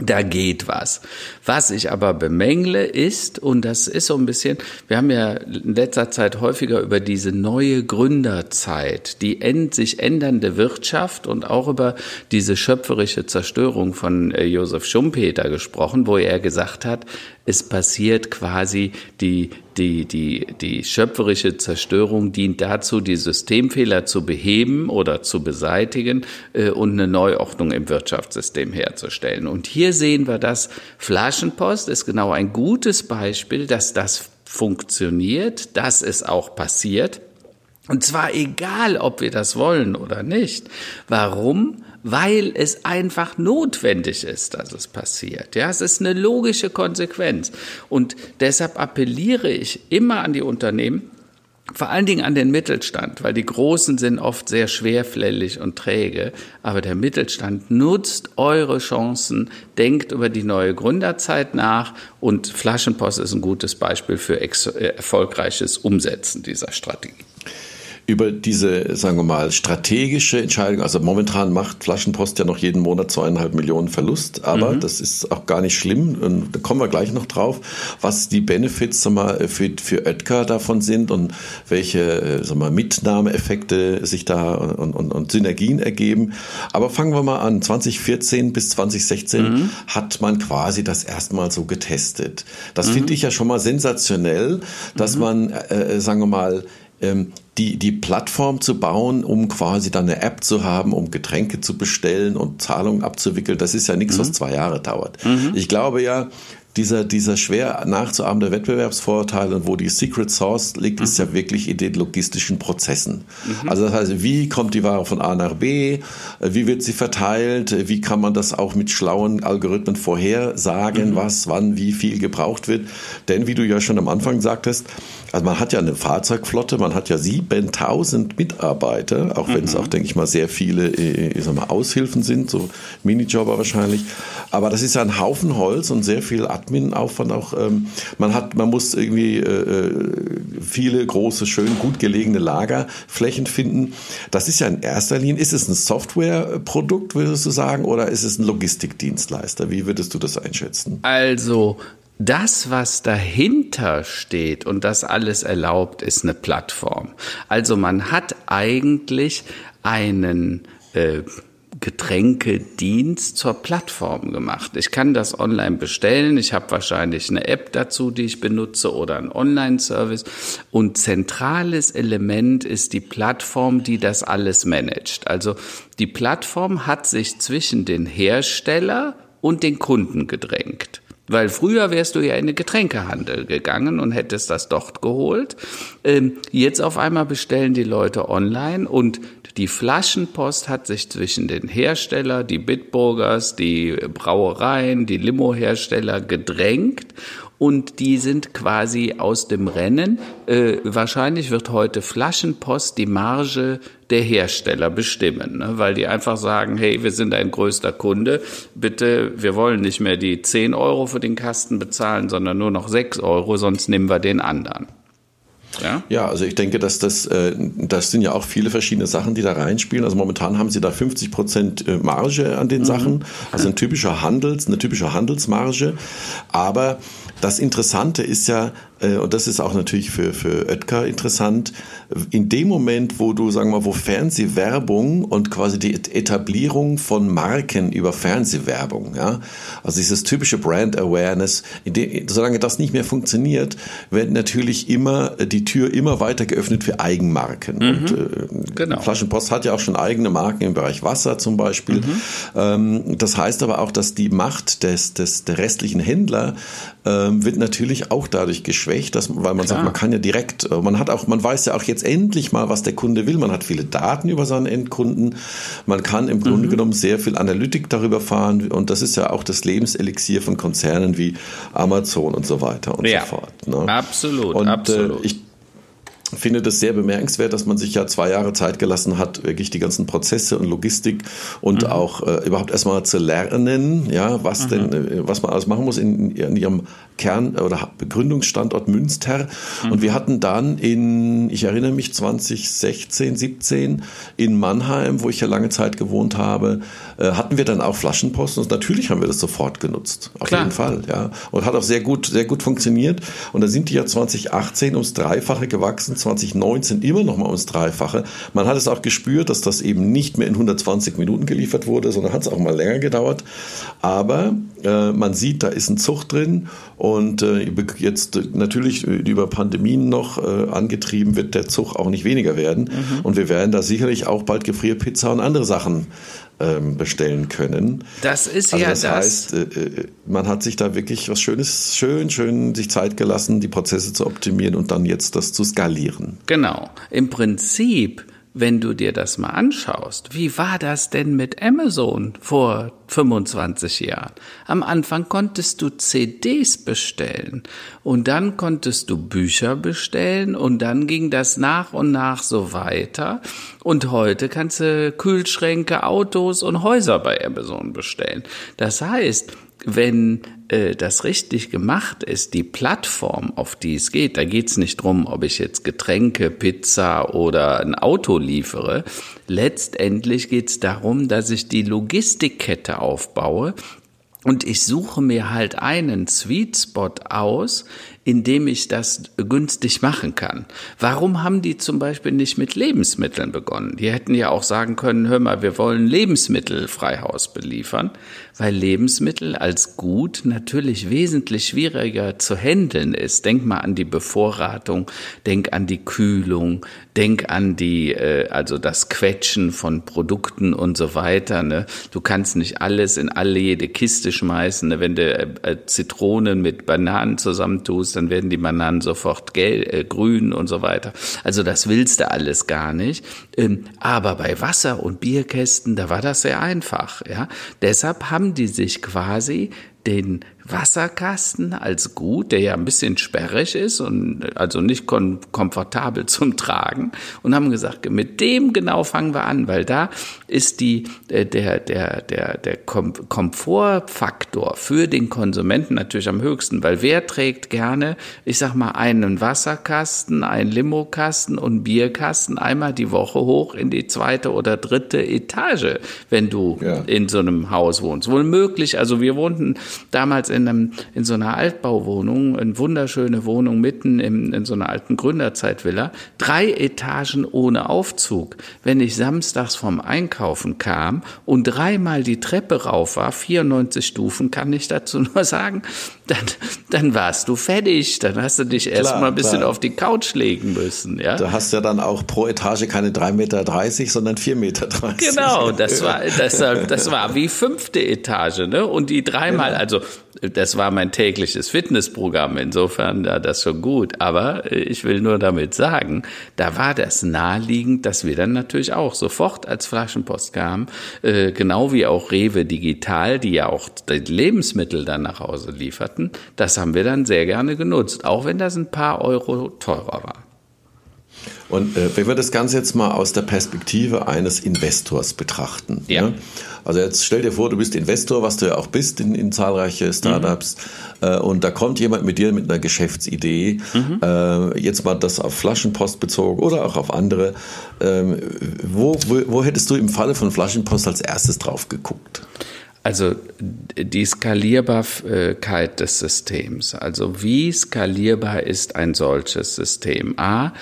da geht was. Was ich aber bemängle ist, und das ist so ein bisschen, wir haben ja in letzter Zeit häufiger über diese neue Gründerzeit, die end, sich ändernde Wirtschaft und auch über diese schöpferische Zerstörung von äh, Josef Schumpeter gesprochen, wo er gesagt hat, es passiert quasi die, die, die, die schöpferische Zerstörung dient dazu, die Systemfehler zu beheben oder zu beseitigen äh, und eine Neuordnung im Wirtschaftssystem herzustellen. Und hier sehen wir das. Flaschenpost ist genau ein gutes Beispiel, dass das funktioniert, dass es auch passiert. Und zwar egal, ob wir das wollen oder nicht. Warum? Weil es einfach notwendig ist, dass es passiert. Ja, es ist eine logische Konsequenz. Und deshalb appelliere ich immer an die Unternehmen, vor allen Dingen an den Mittelstand, weil die Großen sind oft sehr schwerfällig und träge. Aber der Mittelstand nutzt eure Chancen, denkt über die neue Gründerzeit nach und Flaschenpost ist ein gutes Beispiel für äh, erfolgreiches Umsetzen dieser Strategie über diese, sagen wir mal, strategische Entscheidung. Also momentan macht Flaschenpost ja noch jeden Monat zweieinhalb Millionen Verlust, aber mhm. das ist auch gar nicht schlimm. Und da kommen wir gleich noch drauf, was die Benefits sag mal, für, für Oetker davon sind und welche äh, sag mal, Mitnahmeeffekte sich da und, und, und Synergien ergeben. Aber fangen wir mal an. 2014 bis 2016 mhm. hat man quasi das erstmal so getestet. Das mhm. finde ich ja schon mal sensationell, dass mhm. man, äh, äh, sagen wir mal, ähm, die, die Plattform zu bauen, um quasi dann eine App zu haben, um Getränke zu bestellen und Zahlungen abzuwickeln, das ist ja nichts, mhm. was zwei Jahre dauert. Mhm. Ich glaube ja, dieser, dieser schwer nachzuahmende Wettbewerbsvorteil und wo die Secret Source liegt, mhm. ist ja mhm. wirklich in den logistischen Prozessen. Mhm. Also das heißt, wie kommt die Ware von A nach B? Wie wird sie verteilt? Wie kann man das auch mit schlauen Algorithmen vorhersagen, mhm. was, wann, wie viel gebraucht wird? Denn wie du ja schon am Anfang sagtest, also man hat ja eine Fahrzeugflotte, man hat ja 7000 Mitarbeiter, auch wenn es mhm. auch, denke ich mal, sehr viele äh, ich sag mal, Aushilfen sind, so Minijobber wahrscheinlich. Aber das ist ja ein Haufen Holz und sehr viel Admin-Aufwand auch. Ähm, man hat, man muss irgendwie äh, äh, viele große, schön gut gelegene Lagerflächen finden. Das ist ja in erster Linie, ist es ein Softwareprodukt, würdest du sagen, oder ist es ein Logistikdienstleister? Wie würdest du das einschätzen? Also, das, was dahinter steht und das alles erlaubt, ist eine Plattform. Also man hat eigentlich einen äh, Getränkedienst zur Plattform gemacht. Ich kann das online bestellen. Ich habe wahrscheinlich eine App dazu, die ich benutze oder einen Online-Service. Und zentrales Element ist die Plattform, die das alles managt. Also die Plattform hat sich zwischen den Hersteller und den Kunden gedrängt. Weil früher wärst du ja in den Getränkehandel gegangen und hättest das dort geholt. Ähm, jetzt auf einmal bestellen die Leute online und die Flaschenpost hat sich zwischen den Hersteller, die Bitburgers, die Brauereien, die Limo-Hersteller gedrängt und die sind quasi aus dem Rennen. Äh, wahrscheinlich wird heute Flaschenpost die Marge der Hersteller bestimmen, ne? weil die einfach sagen, hey, wir sind ein größter Kunde, bitte, wir wollen nicht mehr die 10 Euro für den Kasten bezahlen, sondern nur noch 6 Euro, sonst nehmen wir den anderen. Ja? ja, also ich denke, dass das, äh, das sind ja auch viele verschiedene Sachen, die da reinspielen. Also momentan haben sie da 50 Prozent äh, Marge an den mhm. Sachen, also ein typischer Handels, eine typische Handelsmarge. Aber das Interessante ist ja, und das ist auch natürlich für, für Oetker interessant, in dem Moment, wo du, sagen wir mal, wo Fernsehwerbung und quasi die Etablierung von Marken über Fernsehwerbung, ja, also dieses typische Brand Awareness, dem, solange das nicht mehr funktioniert, wird natürlich immer die Tür immer weiter geöffnet für Eigenmarken. Mhm. Und äh, genau. Flaschenpost hat ja auch schon eigene Marken im Bereich Wasser zum Beispiel. Mhm. Ähm, das heißt aber auch, dass die Macht des, des der restlichen Händler ähm, wird natürlich auch dadurch geschwächt, dass, weil man Klar. sagt, man kann ja direkt, äh, man hat auch, man weiß ja auch jetzt endlich mal, was der Kunde will. Man hat viele Daten über seinen Endkunden. Man kann im Grunde mhm. genommen sehr viel Analytik darüber fahren und das ist ja auch das Lebenselixier von Konzernen wie Amazon und so weiter und ja. so fort. Ne? Absolut, und, äh, absolut. Äh, ich, finde das sehr bemerkenswert, dass man sich ja zwei Jahre Zeit gelassen hat, wirklich die ganzen Prozesse und Logistik und mhm. auch äh, überhaupt erstmal zu lernen, ja, was mhm. denn, äh, was man alles machen muss in, in ihrem Kern- oder Begründungsstandort Münster. Mhm. Und wir hatten dann in, ich erinnere mich, 2016, 17 in Mannheim, wo ich ja lange Zeit gewohnt habe, äh, hatten wir dann auch Flaschenpost und natürlich haben wir das sofort genutzt. Auf Klar. jeden Fall, ja. Und hat auch sehr gut, sehr gut funktioniert. Und da sind die ja 2018 ums Dreifache gewachsen 2019 immer noch mal ums Dreifache. Man hat es auch gespürt, dass das eben nicht mehr in 120 Minuten geliefert wurde, sondern hat es auch mal länger gedauert. Aber äh, man sieht, da ist ein Zug drin und äh, jetzt äh, natürlich über Pandemien noch äh, angetrieben wird der Zug auch nicht weniger werden. Mhm. Und wir werden da sicherlich auch bald Gefrierpizza und andere Sachen ähm, bestellen können. Das ist also ja das. Das heißt, äh, äh, man hat sich da wirklich was Schönes, schön, schön sich Zeit gelassen, die Prozesse zu optimieren und dann jetzt das zu skalieren. Genau. Im Prinzip wenn du dir das mal anschaust, wie war das denn mit Amazon vor 25 Jahren? Am Anfang konntest du CDs bestellen und dann konntest du Bücher bestellen und dann ging das nach und nach so weiter und heute kannst du Kühlschränke, Autos und Häuser bei Amazon bestellen. Das heißt, wenn äh, das richtig gemacht ist, die Plattform, auf die es geht, da geht es nicht drum, ob ich jetzt Getränke, Pizza oder ein Auto liefere. Letztendlich geht es darum, dass ich die Logistikkette aufbaue, und ich suche mir halt einen Sweet Spot aus, indem ich das günstig machen kann. Warum haben die zum Beispiel nicht mit Lebensmitteln begonnen? Die hätten ja auch sagen können, hör mal, wir wollen Lebensmittelfreihaus beliefern, weil Lebensmittel als Gut natürlich wesentlich schwieriger zu handeln ist. Denk mal an die Bevorratung, denk an die Kühlung, denk an die, äh, also das Quetschen von Produkten und so weiter. Ne? Du kannst nicht alles in alle jede Kiste schmeißen. Ne? Wenn du äh, Zitronen mit Bananen zusammentust, dann werden die Bananen sofort gelb, äh, grün und so weiter. Also das willst du alles gar nicht. Ähm, aber bei Wasser und Bierkästen, da war das sehr einfach. Ja, deshalb haben die sich quasi den Wasserkasten als Gut, der ja ein bisschen sperrig ist und also nicht kom komfortabel zum Tragen und haben gesagt, mit dem genau fangen wir an, weil da ist die, äh, der, der, der, der Kom Komfortfaktor für den Konsumenten natürlich am höchsten, weil wer trägt gerne, ich sag mal, einen Wasserkasten, einen Limokasten und Bierkasten einmal die Woche hoch in die zweite oder dritte Etage, wenn du ja. in so einem Haus wohnst. Wohl möglich, also wir wohnten damals in, einem, in so einer Altbauwohnung, eine wunderschöne Wohnung mitten in, in so einer alten Gründerzeitvilla, drei Etagen ohne Aufzug. Wenn ich samstags vom Einkaufen kam und dreimal die Treppe rauf war, 94 Stufen, kann ich dazu nur sagen, dann, dann warst du fertig. Dann hast du dich erstmal ein bisschen klar. auf die Couch legen müssen. Ja? Du hast ja dann auch pro Etage keine 3,30 Meter, sondern 4,30 Meter. Genau, das war, das, das war wie fünfte Etage. Ne? Und die dreimal, genau. also das war mein tägliches Fitnessprogramm. Insofern war das schon gut. Aber äh, ich will nur damit sagen, da war das naheliegend, dass wir dann natürlich auch sofort als Flaschenpost kamen, äh, genau wie auch Rewe Digital, die ja auch die Lebensmittel dann nach Hause lieferten. Das haben wir dann sehr gerne genutzt, auch wenn das ein paar Euro teurer war. Und äh, wenn wir das Ganze jetzt mal aus der Perspektive eines Investors betrachten. Ja. Ne? Also jetzt stell dir vor, du bist Investor, was du ja auch bist in, in zahlreiche Startups. Mhm. Äh, und da kommt jemand mit dir mit einer Geschäftsidee. Mhm. Äh, jetzt mal das auf Flaschenpost bezogen oder auch auf andere. Ähm, wo, wo, wo hättest du im Falle von Flaschenpost als erstes drauf geguckt? Also die Skalierbarkeit des Systems. Also wie skalierbar ist ein solches System? A,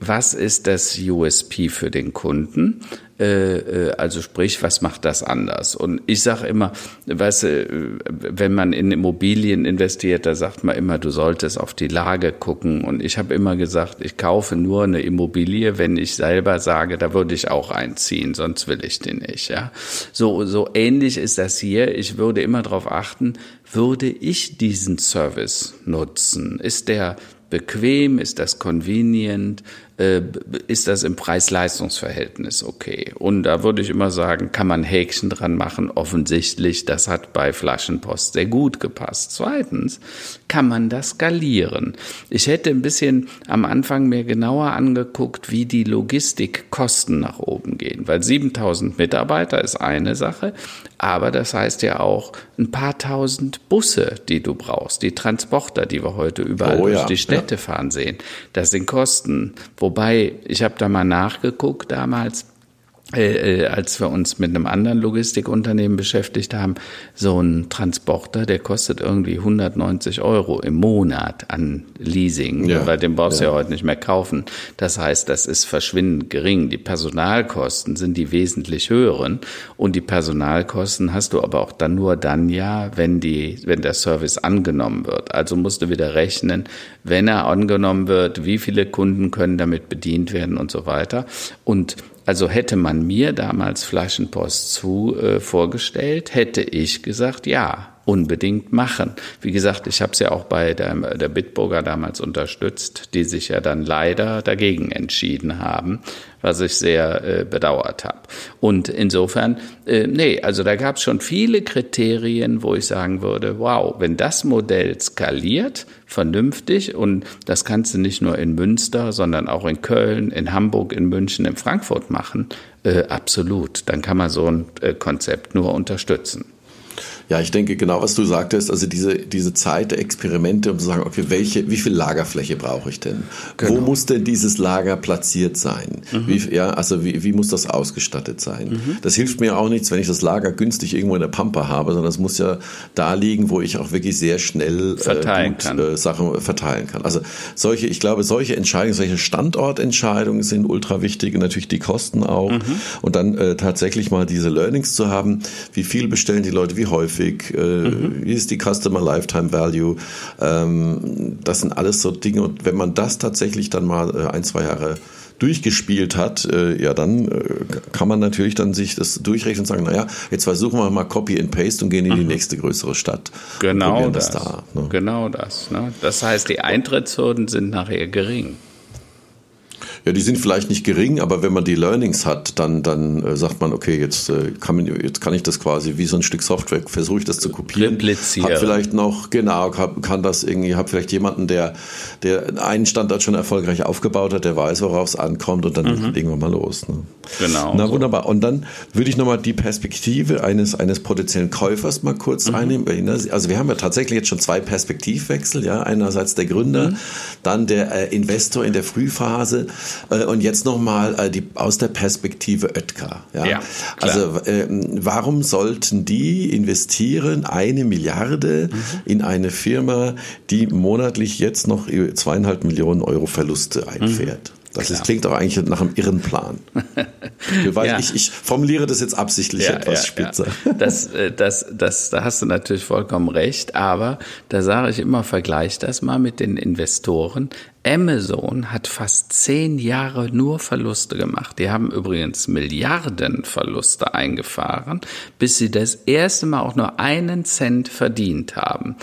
was ist das USP für den Kunden? Äh, äh, also sprich, was macht das anders? Und ich sage immer, weißt du, wenn man in Immobilien investiert, da sagt man immer, du solltest auf die Lage gucken. Und ich habe immer gesagt, ich kaufe nur eine Immobilie, wenn ich selber sage, da würde ich auch einziehen, sonst will ich den nicht. Ja, so so ähnlich ist das hier. Ich würde immer darauf achten, würde ich diesen Service nutzen? Ist der bequem? Ist das convenient? Äh, ist das im Preis-Leistungs-Verhältnis okay? Und da würde ich immer sagen, kann man Häkchen dran machen. Offensichtlich, das hat bei Flaschenpost sehr gut gepasst. Zweitens, kann man das skalieren? Ich hätte ein bisschen am Anfang mir genauer angeguckt, wie die Logistikkosten nach oben gehen, weil 7000 Mitarbeiter ist eine Sache, aber das heißt ja auch ein paar tausend Busse, die du brauchst, die Transporter, die wir heute überall oh, durch ja, die Städte ja. fahren sehen. Das sind Kosten. Wobei, ich habe da mal nachgeguckt damals, äh, äh, als wir uns mit einem anderen Logistikunternehmen beschäftigt haben, so ein Transporter, der kostet irgendwie 190 Euro im Monat an Leasing, ja, weil den brauchst du ja. ja heute nicht mehr kaufen. Das heißt, das ist verschwindend gering. Die Personalkosten sind die wesentlich höheren und die Personalkosten hast du aber auch dann nur dann ja, wenn die, wenn der Service angenommen wird. Also musst du wieder rechnen, wenn er angenommen wird, wie viele Kunden können damit bedient werden und so weiter. Und also hätte man mir damals Flaschenpost zu äh, vorgestellt, hätte ich gesagt, ja, unbedingt machen. Wie gesagt, ich habe es ja auch bei der, der Bitburger damals unterstützt, die sich ja dann leider dagegen entschieden haben, was ich sehr äh, bedauert habe. Und insofern, äh, nee, also da gab es schon viele Kriterien, wo ich sagen würde, wow, wenn das Modell skaliert, vernünftig und das kannst du nicht nur in Münster, sondern auch in Köln, in Hamburg, in München, in Frankfurt machen, äh, absolut. Dann kann man so ein äh, Konzept nur unterstützen. Ja, ich denke genau, was du sagtest, also diese, diese Zeit der Experimente, um zu sagen, okay, welche, wie viel Lagerfläche brauche ich denn? Genau. Wo muss denn dieses Lager platziert sein? Mhm. Wie, ja, also wie, wie muss das ausgestattet sein? Mhm. Das hilft mir auch nichts, wenn ich das Lager günstig irgendwo in der Pampa habe, sondern es muss ja da liegen, wo ich auch wirklich sehr schnell äh, verteilen gut, kann. Äh, Sachen verteilen kann. Also solche, ich glaube, solche Entscheidungen, solche Standortentscheidungen sind ultra wichtig und natürlich die Kosten auch. Mhm. Und dann äh, tatsächlich mal diese Learnings zu haben, wie viel bestellen die Leute, wie häufig häufig, äh, mhm. wie ist die Customer Lifetime Value. Ähm, das sind alles so Dinge. Und wenn man das tatsächlich dann mal äh, ein, zwei Jahre durchgespielt hat, äh, ja, dann äh, kann man natürlich dann sich das durchrechnen und sagen, naja, jetzt versuchen wir mal Copy and Paste und gehen in die mhm. nächste größere Stadt. Genau das. das da, ne? Genau das. Ne? Das heißt, die Eintrittshürden sind nachher gering. Ja, die sind vielleicht nicht gering, aber wenn man die Learnings hat, dann, dann äh, sagt man, okay, jetzt, äh, kann man, jetzt kann ich das quasi wie so ein Stück Software, versuche ich das zu kopieren. Blizieren. Hab vielleicht noch, genau, hab, kann das irgendwie, habe vielleicht jemanden, der, der einen Standort schon erfolgreich aufgebaut hat, der weiß, worauf es ankommt und dann mhm. legen wir mal los. Ne? Genau. Na wunderbar. Und dann würde ich nochmal die Perspektive eines, eines potenziellen Käufers mal kurz mhm. einnehmen. Ne, also wir haben ja tatsächlich jetzt schon zwei Perspektivwechsel, ja. Einerseits der Gründer, mhm. dann der äh, Investor in der Frühphase und jetzt nochmal äh, aus der Perspektive Oetker. Ja? ja also äh, warum sollten die investieren eine Milliarde mhm. in eine Firma, die monatlich jetzt noch zweieinhalb Millionen Euro Verluste einfährt? Mhm. Das ist, klingt doch eigentlich nach einem irren Plan. ja. ich, ich, formuliere das jetzt absichtlich ja, etwas ja, spitzer. Das, äh, das, das, da hast du natürlich vollkommen recht, aber da sage ich immer, vergleich das mal mit den Investoren. Amazon hat fast zehn Jahre nur Verluste gemacht. Die haben übrigens Milliarden Verluste eingefahren, bis sie das erste Mal auch nur einen Cent verdient haben.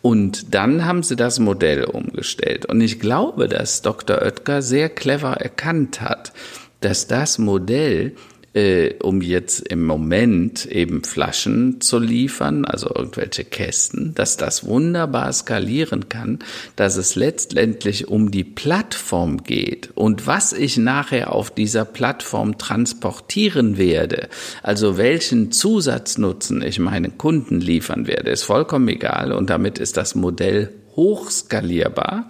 Und dann haben sie das Modell umgestellt. Und ich glaube, dass Dr. Oetker sehr clever erkannt hat, dass das Modell äh, um jetzt im Moment eben Flaschen zu liefern, also irgendwelche Kästen, dass das wunderbar skalieren kann, dass es letztendlich um die Plattform geht. Und was ich nachher auf dieser Plattform transportieren werde, also welchen Zusatznutzen ich meinen Kunden liefern werde, ist vollkommen egal. Und damit ist das Modell hochskalierbar.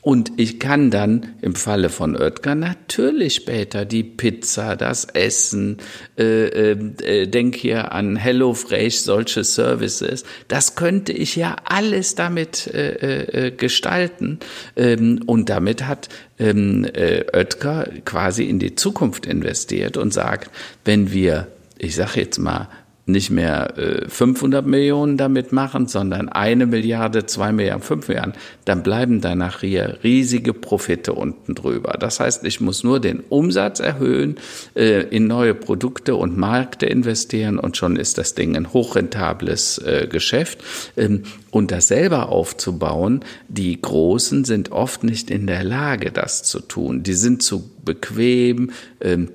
Und ich kann dann im Falle von Oetker natürlich später die Pizza, das Essen, äh, äh, denk hier an HelloFresh, solche Services, das könnte ich ja alles damit äh, äh, gestalten. Ähm, und damit hat ähm, äh, Oetker quasi in die Zukunft investiert und sagt, wenn wir, ich sage jetzt mal, nicht mehr äh, 500 Millionen damit machen, sondern eine Milliarde, zwei Milliarden, fünf Milliarden, dann bleiben da nachher riesige Profite unten drüber. Das heißt, ich muss nur den Umsatz erhöhen, äh, in neue Produkte und Märkte investieren und schon ist das Ding ein hochrentables äh, Geschäft. Ähm, und das selber aufzubauen, die Großen sind oft nicht in der Lage, das zu tun. Die sind zu bequem, ähm,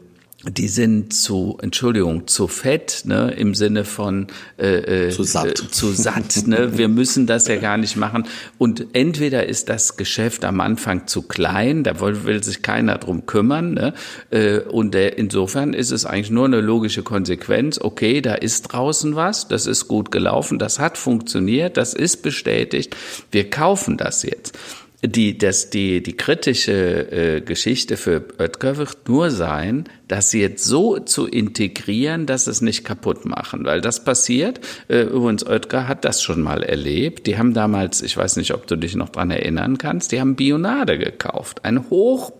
die sind zu, Entschuldigung, zu fett, ne, im Sinne von äh, äh zu satt. Äh, zu satt. Ne? Wir müssen das ja gar nicht machen. Und entweder ist das Geschäft am Anfang zu klein, da will, will sich keiner drum kümmern. Ne? Äh, und der, insofern ist es eigentlich nur eine logische Konsequenz. Okay, da ist draußen was, das ist gut gelaufen, das hat funktioniert, das ist bestätigt. Wir kaufen das jetzt die, das, die, die kritische äh, Geschichte für Oetker wird nur sein, das jetzt so zu integrieren, dass es nicht kaputt machen. Weil das passiert, äh, übrigens Oetker hat das schon mal erlebt. Die haben damals, ich weiß nicht, ob du dich noch dran erinnern kannst, die haben Bionade gekauft. Ein hoch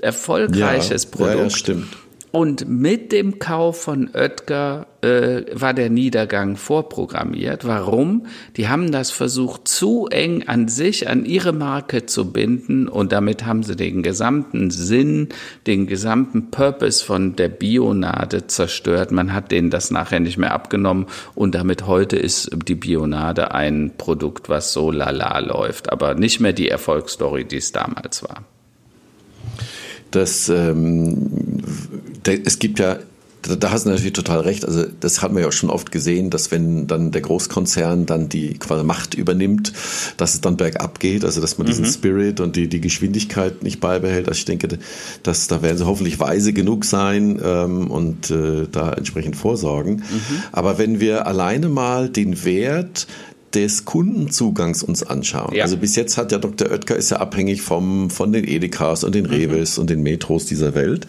erfolgreiches ja, Produkt. Ja, ja, stimmt. Und mit dem Kauf von Oetker äh, war der Niedergang vorprogrammiert. Warum? Die haben das versucht, zu eng an sich, an ihre Marke zu binden und damit haben sie den gesamten Sinn, den gesamten Purpose von der Bionade zerstört. Man hat denen das nachher nicht mehr abgenommen und damit heute ist die Bionade ein Produkt, was so lala läuft, aber nicht mehr die Erfolgsstory, die es damals war dass ähm, es gibt ja da hast du natürlich total recht. Also das haben wir ja auch schon oft gesehen, dass wenn dann der Großkonzern dann die quasi Macht übernimmt, dass es dann bergab geht, also dass man diesen mhm. Spirit und die, die Geschwindigkeit nicht beibehält. Also ich denke, dass da werden sie hoffentlich weise genug sein ähm, und äh, da entsprechend vorsorgen. Mhm. Aber wenn wir alleine mal den Wert des Kundenzugangs uns anschauen. Ja. Also bis jetzt hat ja Dr. Oetker ist ja abhängig vom, von den Edekas und den mhm. Reves mhm. und den Metros dieser Welt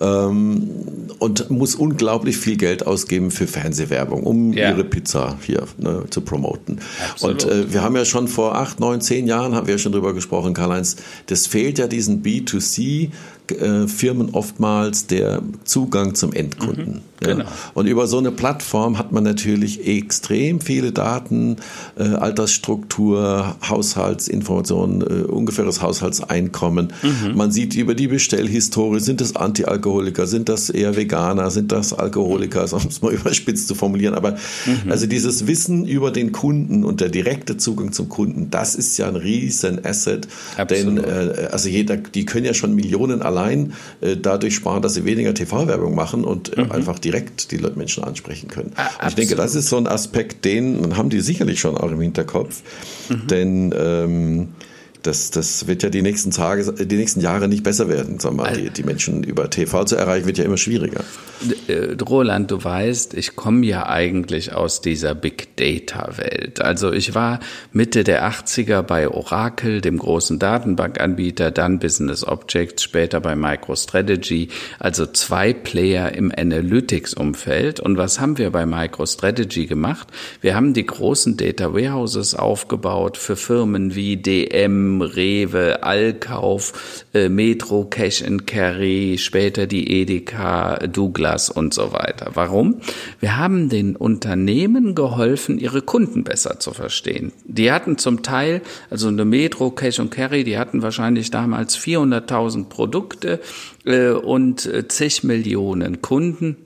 ähm, und muss unglaublich viel Geld ausgeben für Fernsehwerbung, um ja. ihre Pizza hier ne, zu promoten. Absolut. Und äh, wir haben ja schon vor acht, neun, zehn Jahren haben wir ja schon drüber gesprochen, Karl-Heinz, das fehlt ja diesen B2C äh, Firmen oftmals der Zugang zum Endkunden. Mhm, genau. ja. Und über so eine Plattform hat man natürlich extrem viele Daten, äh, Altersstruktur, Haushaltsinformationen, äh, ungefähres Haushaltseinkommen. Mhm. Man sieht über die Bestellhistorie, sind das Antialkoholiker, sind das eher Veganer, sind das Alkoholiker, um es mal überspitzt zu formulieren. Aber mhm. also dieses Wissen über den Kunden und der direkte Zugang zum Kunden, das ist ja ein riesen Asset. Absolut. Denn äh, also jeder, die können ja schon Millionen allein äh, dadurch sparen, dass sie weniger TV-Werbung machen und äh, mhm. einfach direkt die Menschen ansprechen können. Ah, ich denke, das ist so ein Aspekt, den haben die sicherlich schon auch im Hinterkopf. Mhm. Denn ähm, das, das wird ja die nächsten Tage, die nächsten Jahre nicht besser werden. Sag mal, die, die Menschen über TV zu erreichen, wird ja immer schwieriger. Äh, Roland, du weißt, ich komme ja eigentlich aus dieser Big Data Welt. Also ich war Mitte der 80er bei Oracle, dem großen Datenbankanbieter, dann Business Objects, später bei MicroStrategy, also zwei Player im Analytics Umfeld. Und was haben wir bei MicroStrategy gemacht? Wir haben die großen Data Warehouses aufgebaut für Firmen wie DM, Rewe, Allkauf, äh, Metro, Cash and Carry, später die Edeka, Douglas und so weiter. Warum? Wir haben den Unternehmen geholfen, ihre Kunden besser zu verstehen. Die hatten zum Teil, also eine Metro, Cash and Carry, die hatten wahrscheinlich damals 400.000 Produkte äh, und äh, zig Millionen Kunden.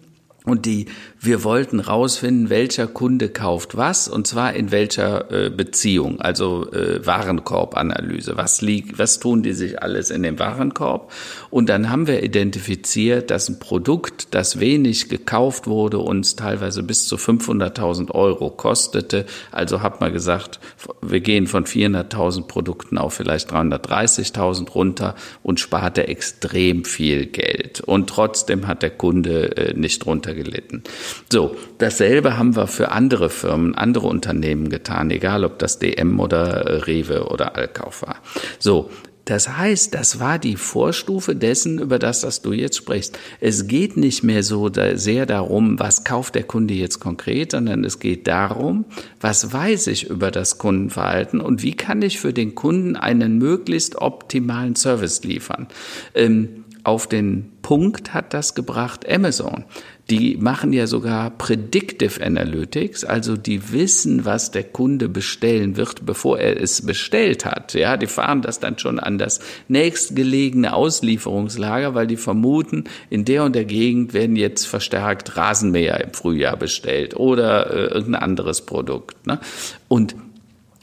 Und die, wir wollten rausfinden, welcher Kunde kauft was und zwar in welcher äh, Beziehung, also äh, Warenkorbanalyse. Was liegt, was tun die sich alles in dem Warenkorb? Und dann haben wir identifiziert, dass ein Produkt, das wenig gekauft wurde, uns teilweise bis zu 500.000 Euro kostete. Also hat man gesagt, wir gehen von 400.000 Produkten auf vielleicht 330.000 runter und sparte extrem viel Geld. Und trotzdem hat der Kunde äh, nicht runter gelitten. So, dasselbe haben wir für andere Firmen, andere Unternehmen getan, egal ob das DM oder Rewe oder Allkauf war. So, das heißt, das war die Vorstufe dessen, über das, was du jetzt sprichst. Es geht nicht mehr so sehr darum, was kauft der Kunde jetzt konkret, sondern es geht darum, was weiß ich über das Kundenverhalten und wie kann ich für den Kunden einen möglichst optimalen Service liefern. Ähm, auf den Punkt hat das gebracht Amazon. Die machen ja sogar Predictive Analytics, also die wissen, was der Kunde bestellen wird, bevor er es bestellt hat. Ja, die fahren das dann schon an das nächstgelegene Auslieferungslager, weil die vermuten, in der und der Gegend werden jetzt verstärkt Rasenmäher im Frühjahr bestellt oder äh, irgendein anderes Produkt. Ne? Und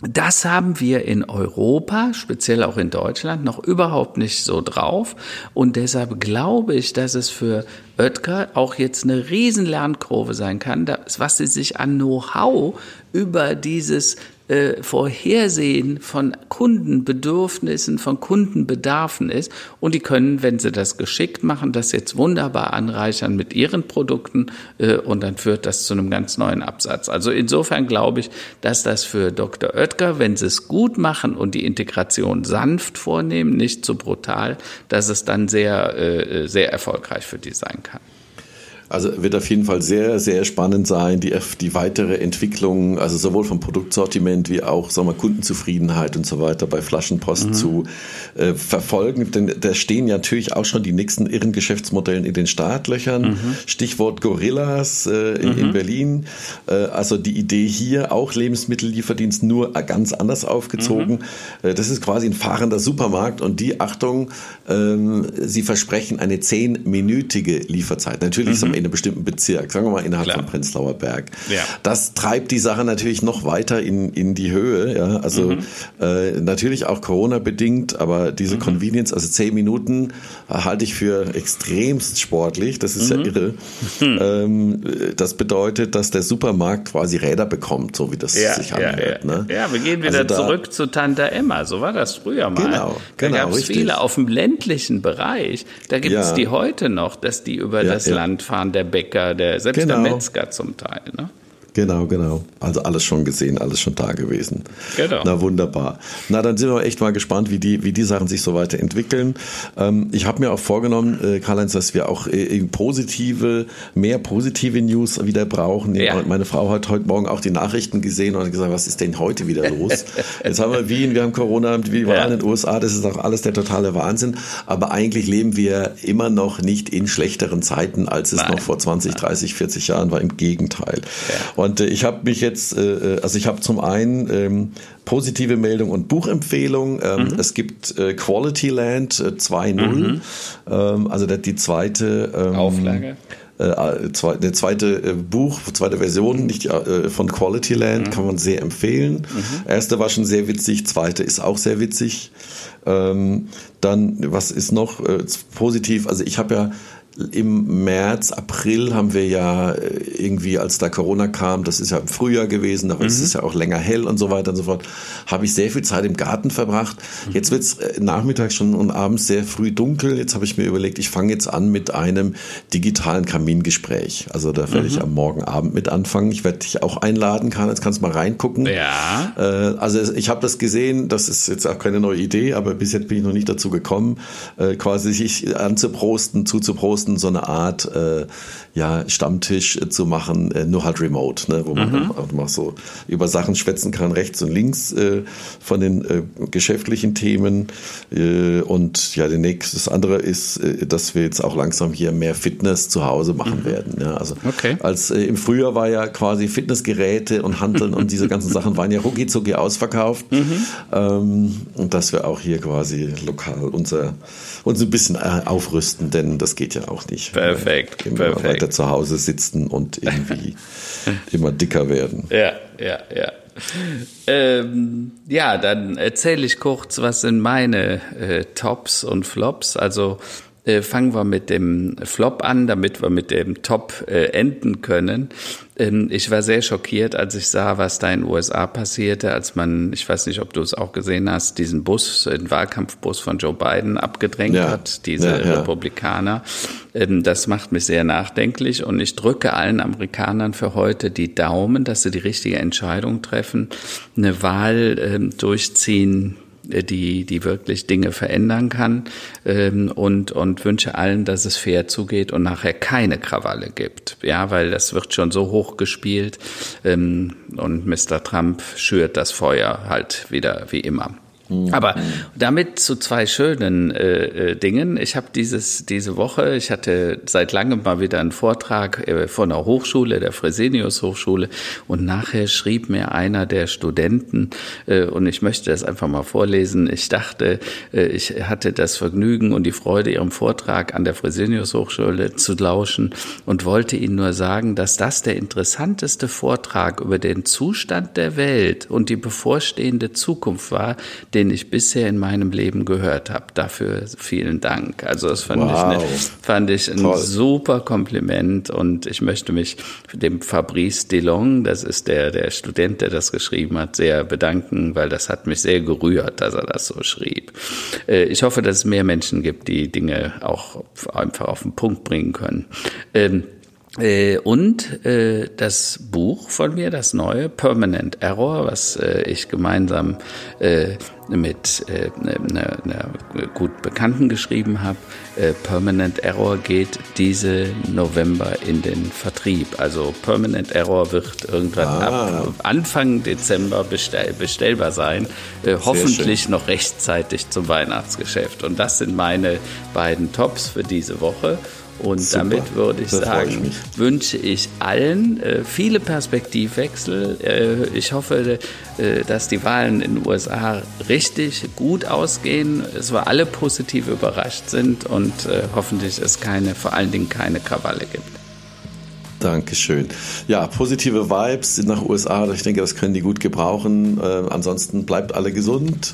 das haben wir in Europa, speziell auch in Deutschland, noch überhaupt nicht so drauf. Und deshalb glaube ich, dass es für Oetker auch jetzt eine riesen Lernkurve sein kann, was sie sich an Know-how über dieses äh, Vorhersehen von Kundenbedürfnissen, von Kundenbedarfen ist. Und die können, wenn sie das geschickt machen, das jetzt wunderbar anreichern mit ihren Produkten äh, und dann führt das zu einem ganz neuen Absatz. Also insofern glaube ich, dass das für Dr. Oetker, wenn sie es gut machen und die Integration sanft vornehmen, nicht zu so brutal, dass es dann sehr, äh, sehr erfolgreich für die sein kann. Also wird auf jeden Fall sehr, sehr spannend sein, die, die weitere Entwicklung, also sowohl vom Produktsortiment wie auch sagen wir, Kundenzufriedenheit und so weiter bei Flaschenpost mhm. zu äh, verfolgen. Denn da stehen ja natürlich auch schon die nächsten irren Geschäftsmodellen in den Startlöchern. Mhm. Stichwort Gorillas äh, in, mhm. in, Berlin. Äh, also die Idee hier auch Lebensmittellieferdienst nur ganz anders aufgezogen. Mhm. Äh, das ist quasi ein fahrender Supermarkt und die Achtung, ähm, sie versprechen eine zehnminütige Lieferzeit. Natürlich mhm in einem bestimmten Bezirk, sagen wir mal innerhalb Klar. von Prenzlauer Berg. Ja. Das treibt die Sache natürlich noch weiter in, in die Höhe. Ja? Also mhm. äh, natürlich auch Corona-bedingt, aber diese mhm. Convenience, also zehn Minuten, äh, halte ich für extremst sportlich. Das ist mhm. ja irre. Mhm. Ähm, das bedeutet, dass der Supermarkt quasi Räder bekommt, so wie das ja, sich anhört. Ja, ja. Ne? ja wir gehen wieder also zurück zu Tante Emma. So war das früher mal. Genau, genau. Da gab es viele auf dem ländlichen Bereich. Da gibt es die heute noch, dass die über das Land fahren der Bäcker, der, selbst genau. der Metzger zum Teil. Ne? Genau, genau. Also alles schon gesehen, alles schon da gewesen. Genau. Na wunderbar. Na, dann sind wir echt mal gespannt, wie die, wie die Sachen sich so weiterentwickeln. Ähm, ich habe mir auch vorgenommen, äh, Karl-Heinz, dass wir auch äh, positive, mehr positive News wieder brauchen. Ja. Meine Frau hat heute Morgen auch die Nachrichten gesehen und hat gesagt, was ist denn heute wieder los? Jetzt haben wir Wien, wir haben Corona, wir waren ja. in den USA, das ist auch alles der totale Wahnsinn. Aber eigentlich leben wir immer noch nicht in schlechteren Zeiten, als es Nein. noch vor 20, 30, 40 Jahren war. Im Gegenteil. Ja. Und äh, ich habe mich jetzt, äh, äh, also ich habe zum einen ähm, positive Meldung und Buchempfehlung. Ähm, mhm. Es gibt äh, Quality Land äh, 2.0, mhm. ähm, also die zweite ähm, Auflage. Äh, eine zweite äh, Buch, zweite Version nicht äh, von Quality Land, mhm. kann man sehr empfehlen. Mhm. Erste war schon sehr witzig, zweite ist auch sehr witzig. Ähm, dann, was ist noch äh, positiv? Also ich habe ja im März, April haben wir ja äh, irgendwie, als da Corona kam, das ist ja im Frühjahr gewesen, aber mhm. es ist ja auch länger hell und so weiter und so fort, habe ich sehr viel Zeit im Garten verbracht. Mhm. Jetzt wird's äh, nachmittags schon und abends sehr früh dunkel. Jetzt habe ich mir überlegt, ich fange jetzt an mit einem digitalen Kamingespräch. Also da werde mhm. ich am Morgenabend mit anfangen. Ich werde dich auch einladen, Karl, jetzt kannst du mal reingucken. Ja. Äh, also ich habe das gesehen, das ist jetzt auch keine neue Idee, aber bis jetzt bin ich noch nicht dazu gekommen, quasi sich anzuprosten, zuzuprosten mussten so eine Art äh, ja, Stammtisch äh, zu machen, äh, nur halt remote, ne, wo man mhm. auch mal so über Sachen schwätzen kann, rechts und links äh, von den äh, geschäftlichen Themen. Äh, und ja, der nächste, das andere ist, äh, dass wir jetzt auch langsam hier mehr Fitness zu Hause machen mhm. werden. Ja, also okay. als äh, im Frühjahr war ja quasi Fitnessgeräte und Handeln und diese ganzen Sachen waren ja rucki zucki ausverkauft. Mhm. Ähm, und dass wir auch hier quasi lokal unser uns ein bisschen äh, aufrüsten, denn das geht ja auch nicht. Perfekt, immer perfekt. weiter zu Hause sitzen und irgendwie immer dicker werden. Ja, ja, ja. Ähm, ja, dann erzähle ich kurz, was sind meine äh, Tops und Flops. Also Äh, fangen wir mit dem Flop an, damit wir mit dem Top äh, enden können. Ähm, ich war sehr schockiert, als ich sah, was da in den USA passierte, als man, ich weiß nicht, ob du es auch gesehen hast, diesen Bus, den Wahlkampfbus von Joe Biden abgedrängt ja. hat, diese ja, ja. Republikaner. Ähm, das macht mich sehr nachdenklich und ich drücke allen Amerikanern für heute die Daumen, dass sie die richtige Entscheidung treffen, eine Wahl ähm, durchziehen, die, die wirklich Dinge verändern kann ähm, und, und wünsche allen, dass es fair zugeht und nachher keine Krawalle gibt. Ja, weil das wird schon so hoch gespielt ähm, und Mr. Trump schürt das Feuer halt wieder wie immer. Mhm. Aber damit zu zwei schönen äh, äh, Dingen. Ich habe dieses diese Woche, ich hatte seit langem mal wieder einen Vortrag äh, von der Hochschule, der Fresenius Hochschule, und nachher schrieb mir einer der Studenten äh, und ich möchte das einfach mal vorlesen. Ich dachte, äh, ich hatte das Vergnügen und die Freude, ihrem Vortrag an der Fresenius Hochschule zu lauschen und wollte Ihnen nur sagen, dass das der interessanteste Vortrag über den Zustand der Welt und die bevorstehende Zukunft war, den ich bisher in meinem Leben gehört habe. Dafür vielen Dank. Also das fand wow. ich, eine, fand ich ein Toll. super Kompliment und ich möchte mich dem Fabrice Delong, das ist der, der Student, der das geschrieben hat, sehr bedanken, weil das hat mich sehr gerührt, dass er das so schrieb. Äh, ich hoffe, dass es mehr Menschen gibt, die Dinge auch einfach auf den Punkt bringen können. Äh, und äh, das Buch von mir, das neue Permanent Error, was äh, ich gemeinsam äh, mit äh, einer, einer gut Bekannten geschrieben habe. Äh, Permanent Error geht diese November in den Vertrieb. Also Permanent Error wird irgendwann ah. ab Anfang Dezember bestell, bestellbar sein. Hoffentlich noch rechtzeitig zum Weihnachtsgeschäft. Und das sind meine beiden Tops für diese Woche. Und Super. damit würde ich sagen, ich wünsche ich allen äh, viele Perspektivwechsel. Äh, ich hoffe, äh, dass die Wahlen in den USA richtig gut ausgehen, es wir alle positiv überrascht sind und äh, hoffentlich es keine, vor allen Dingen keine Krawalle gibt. Dankeschön. Ja, positive Vibes nach USA, ich denke, das können die gut gebrauchen. Äh, ansonsten bleibt alle gesund.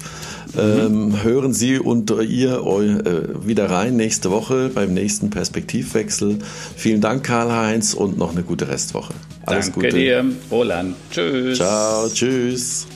Ähm, hören Sie und ihr äh, wieder rein nächste Woche beim nächsten Perspektivwechsel. Vielen Dank, Karl-Heinz, und noch eine gute Restwoche. Alles Danke Gute. dir, Roland. Tschüss. Ciao, tschüss.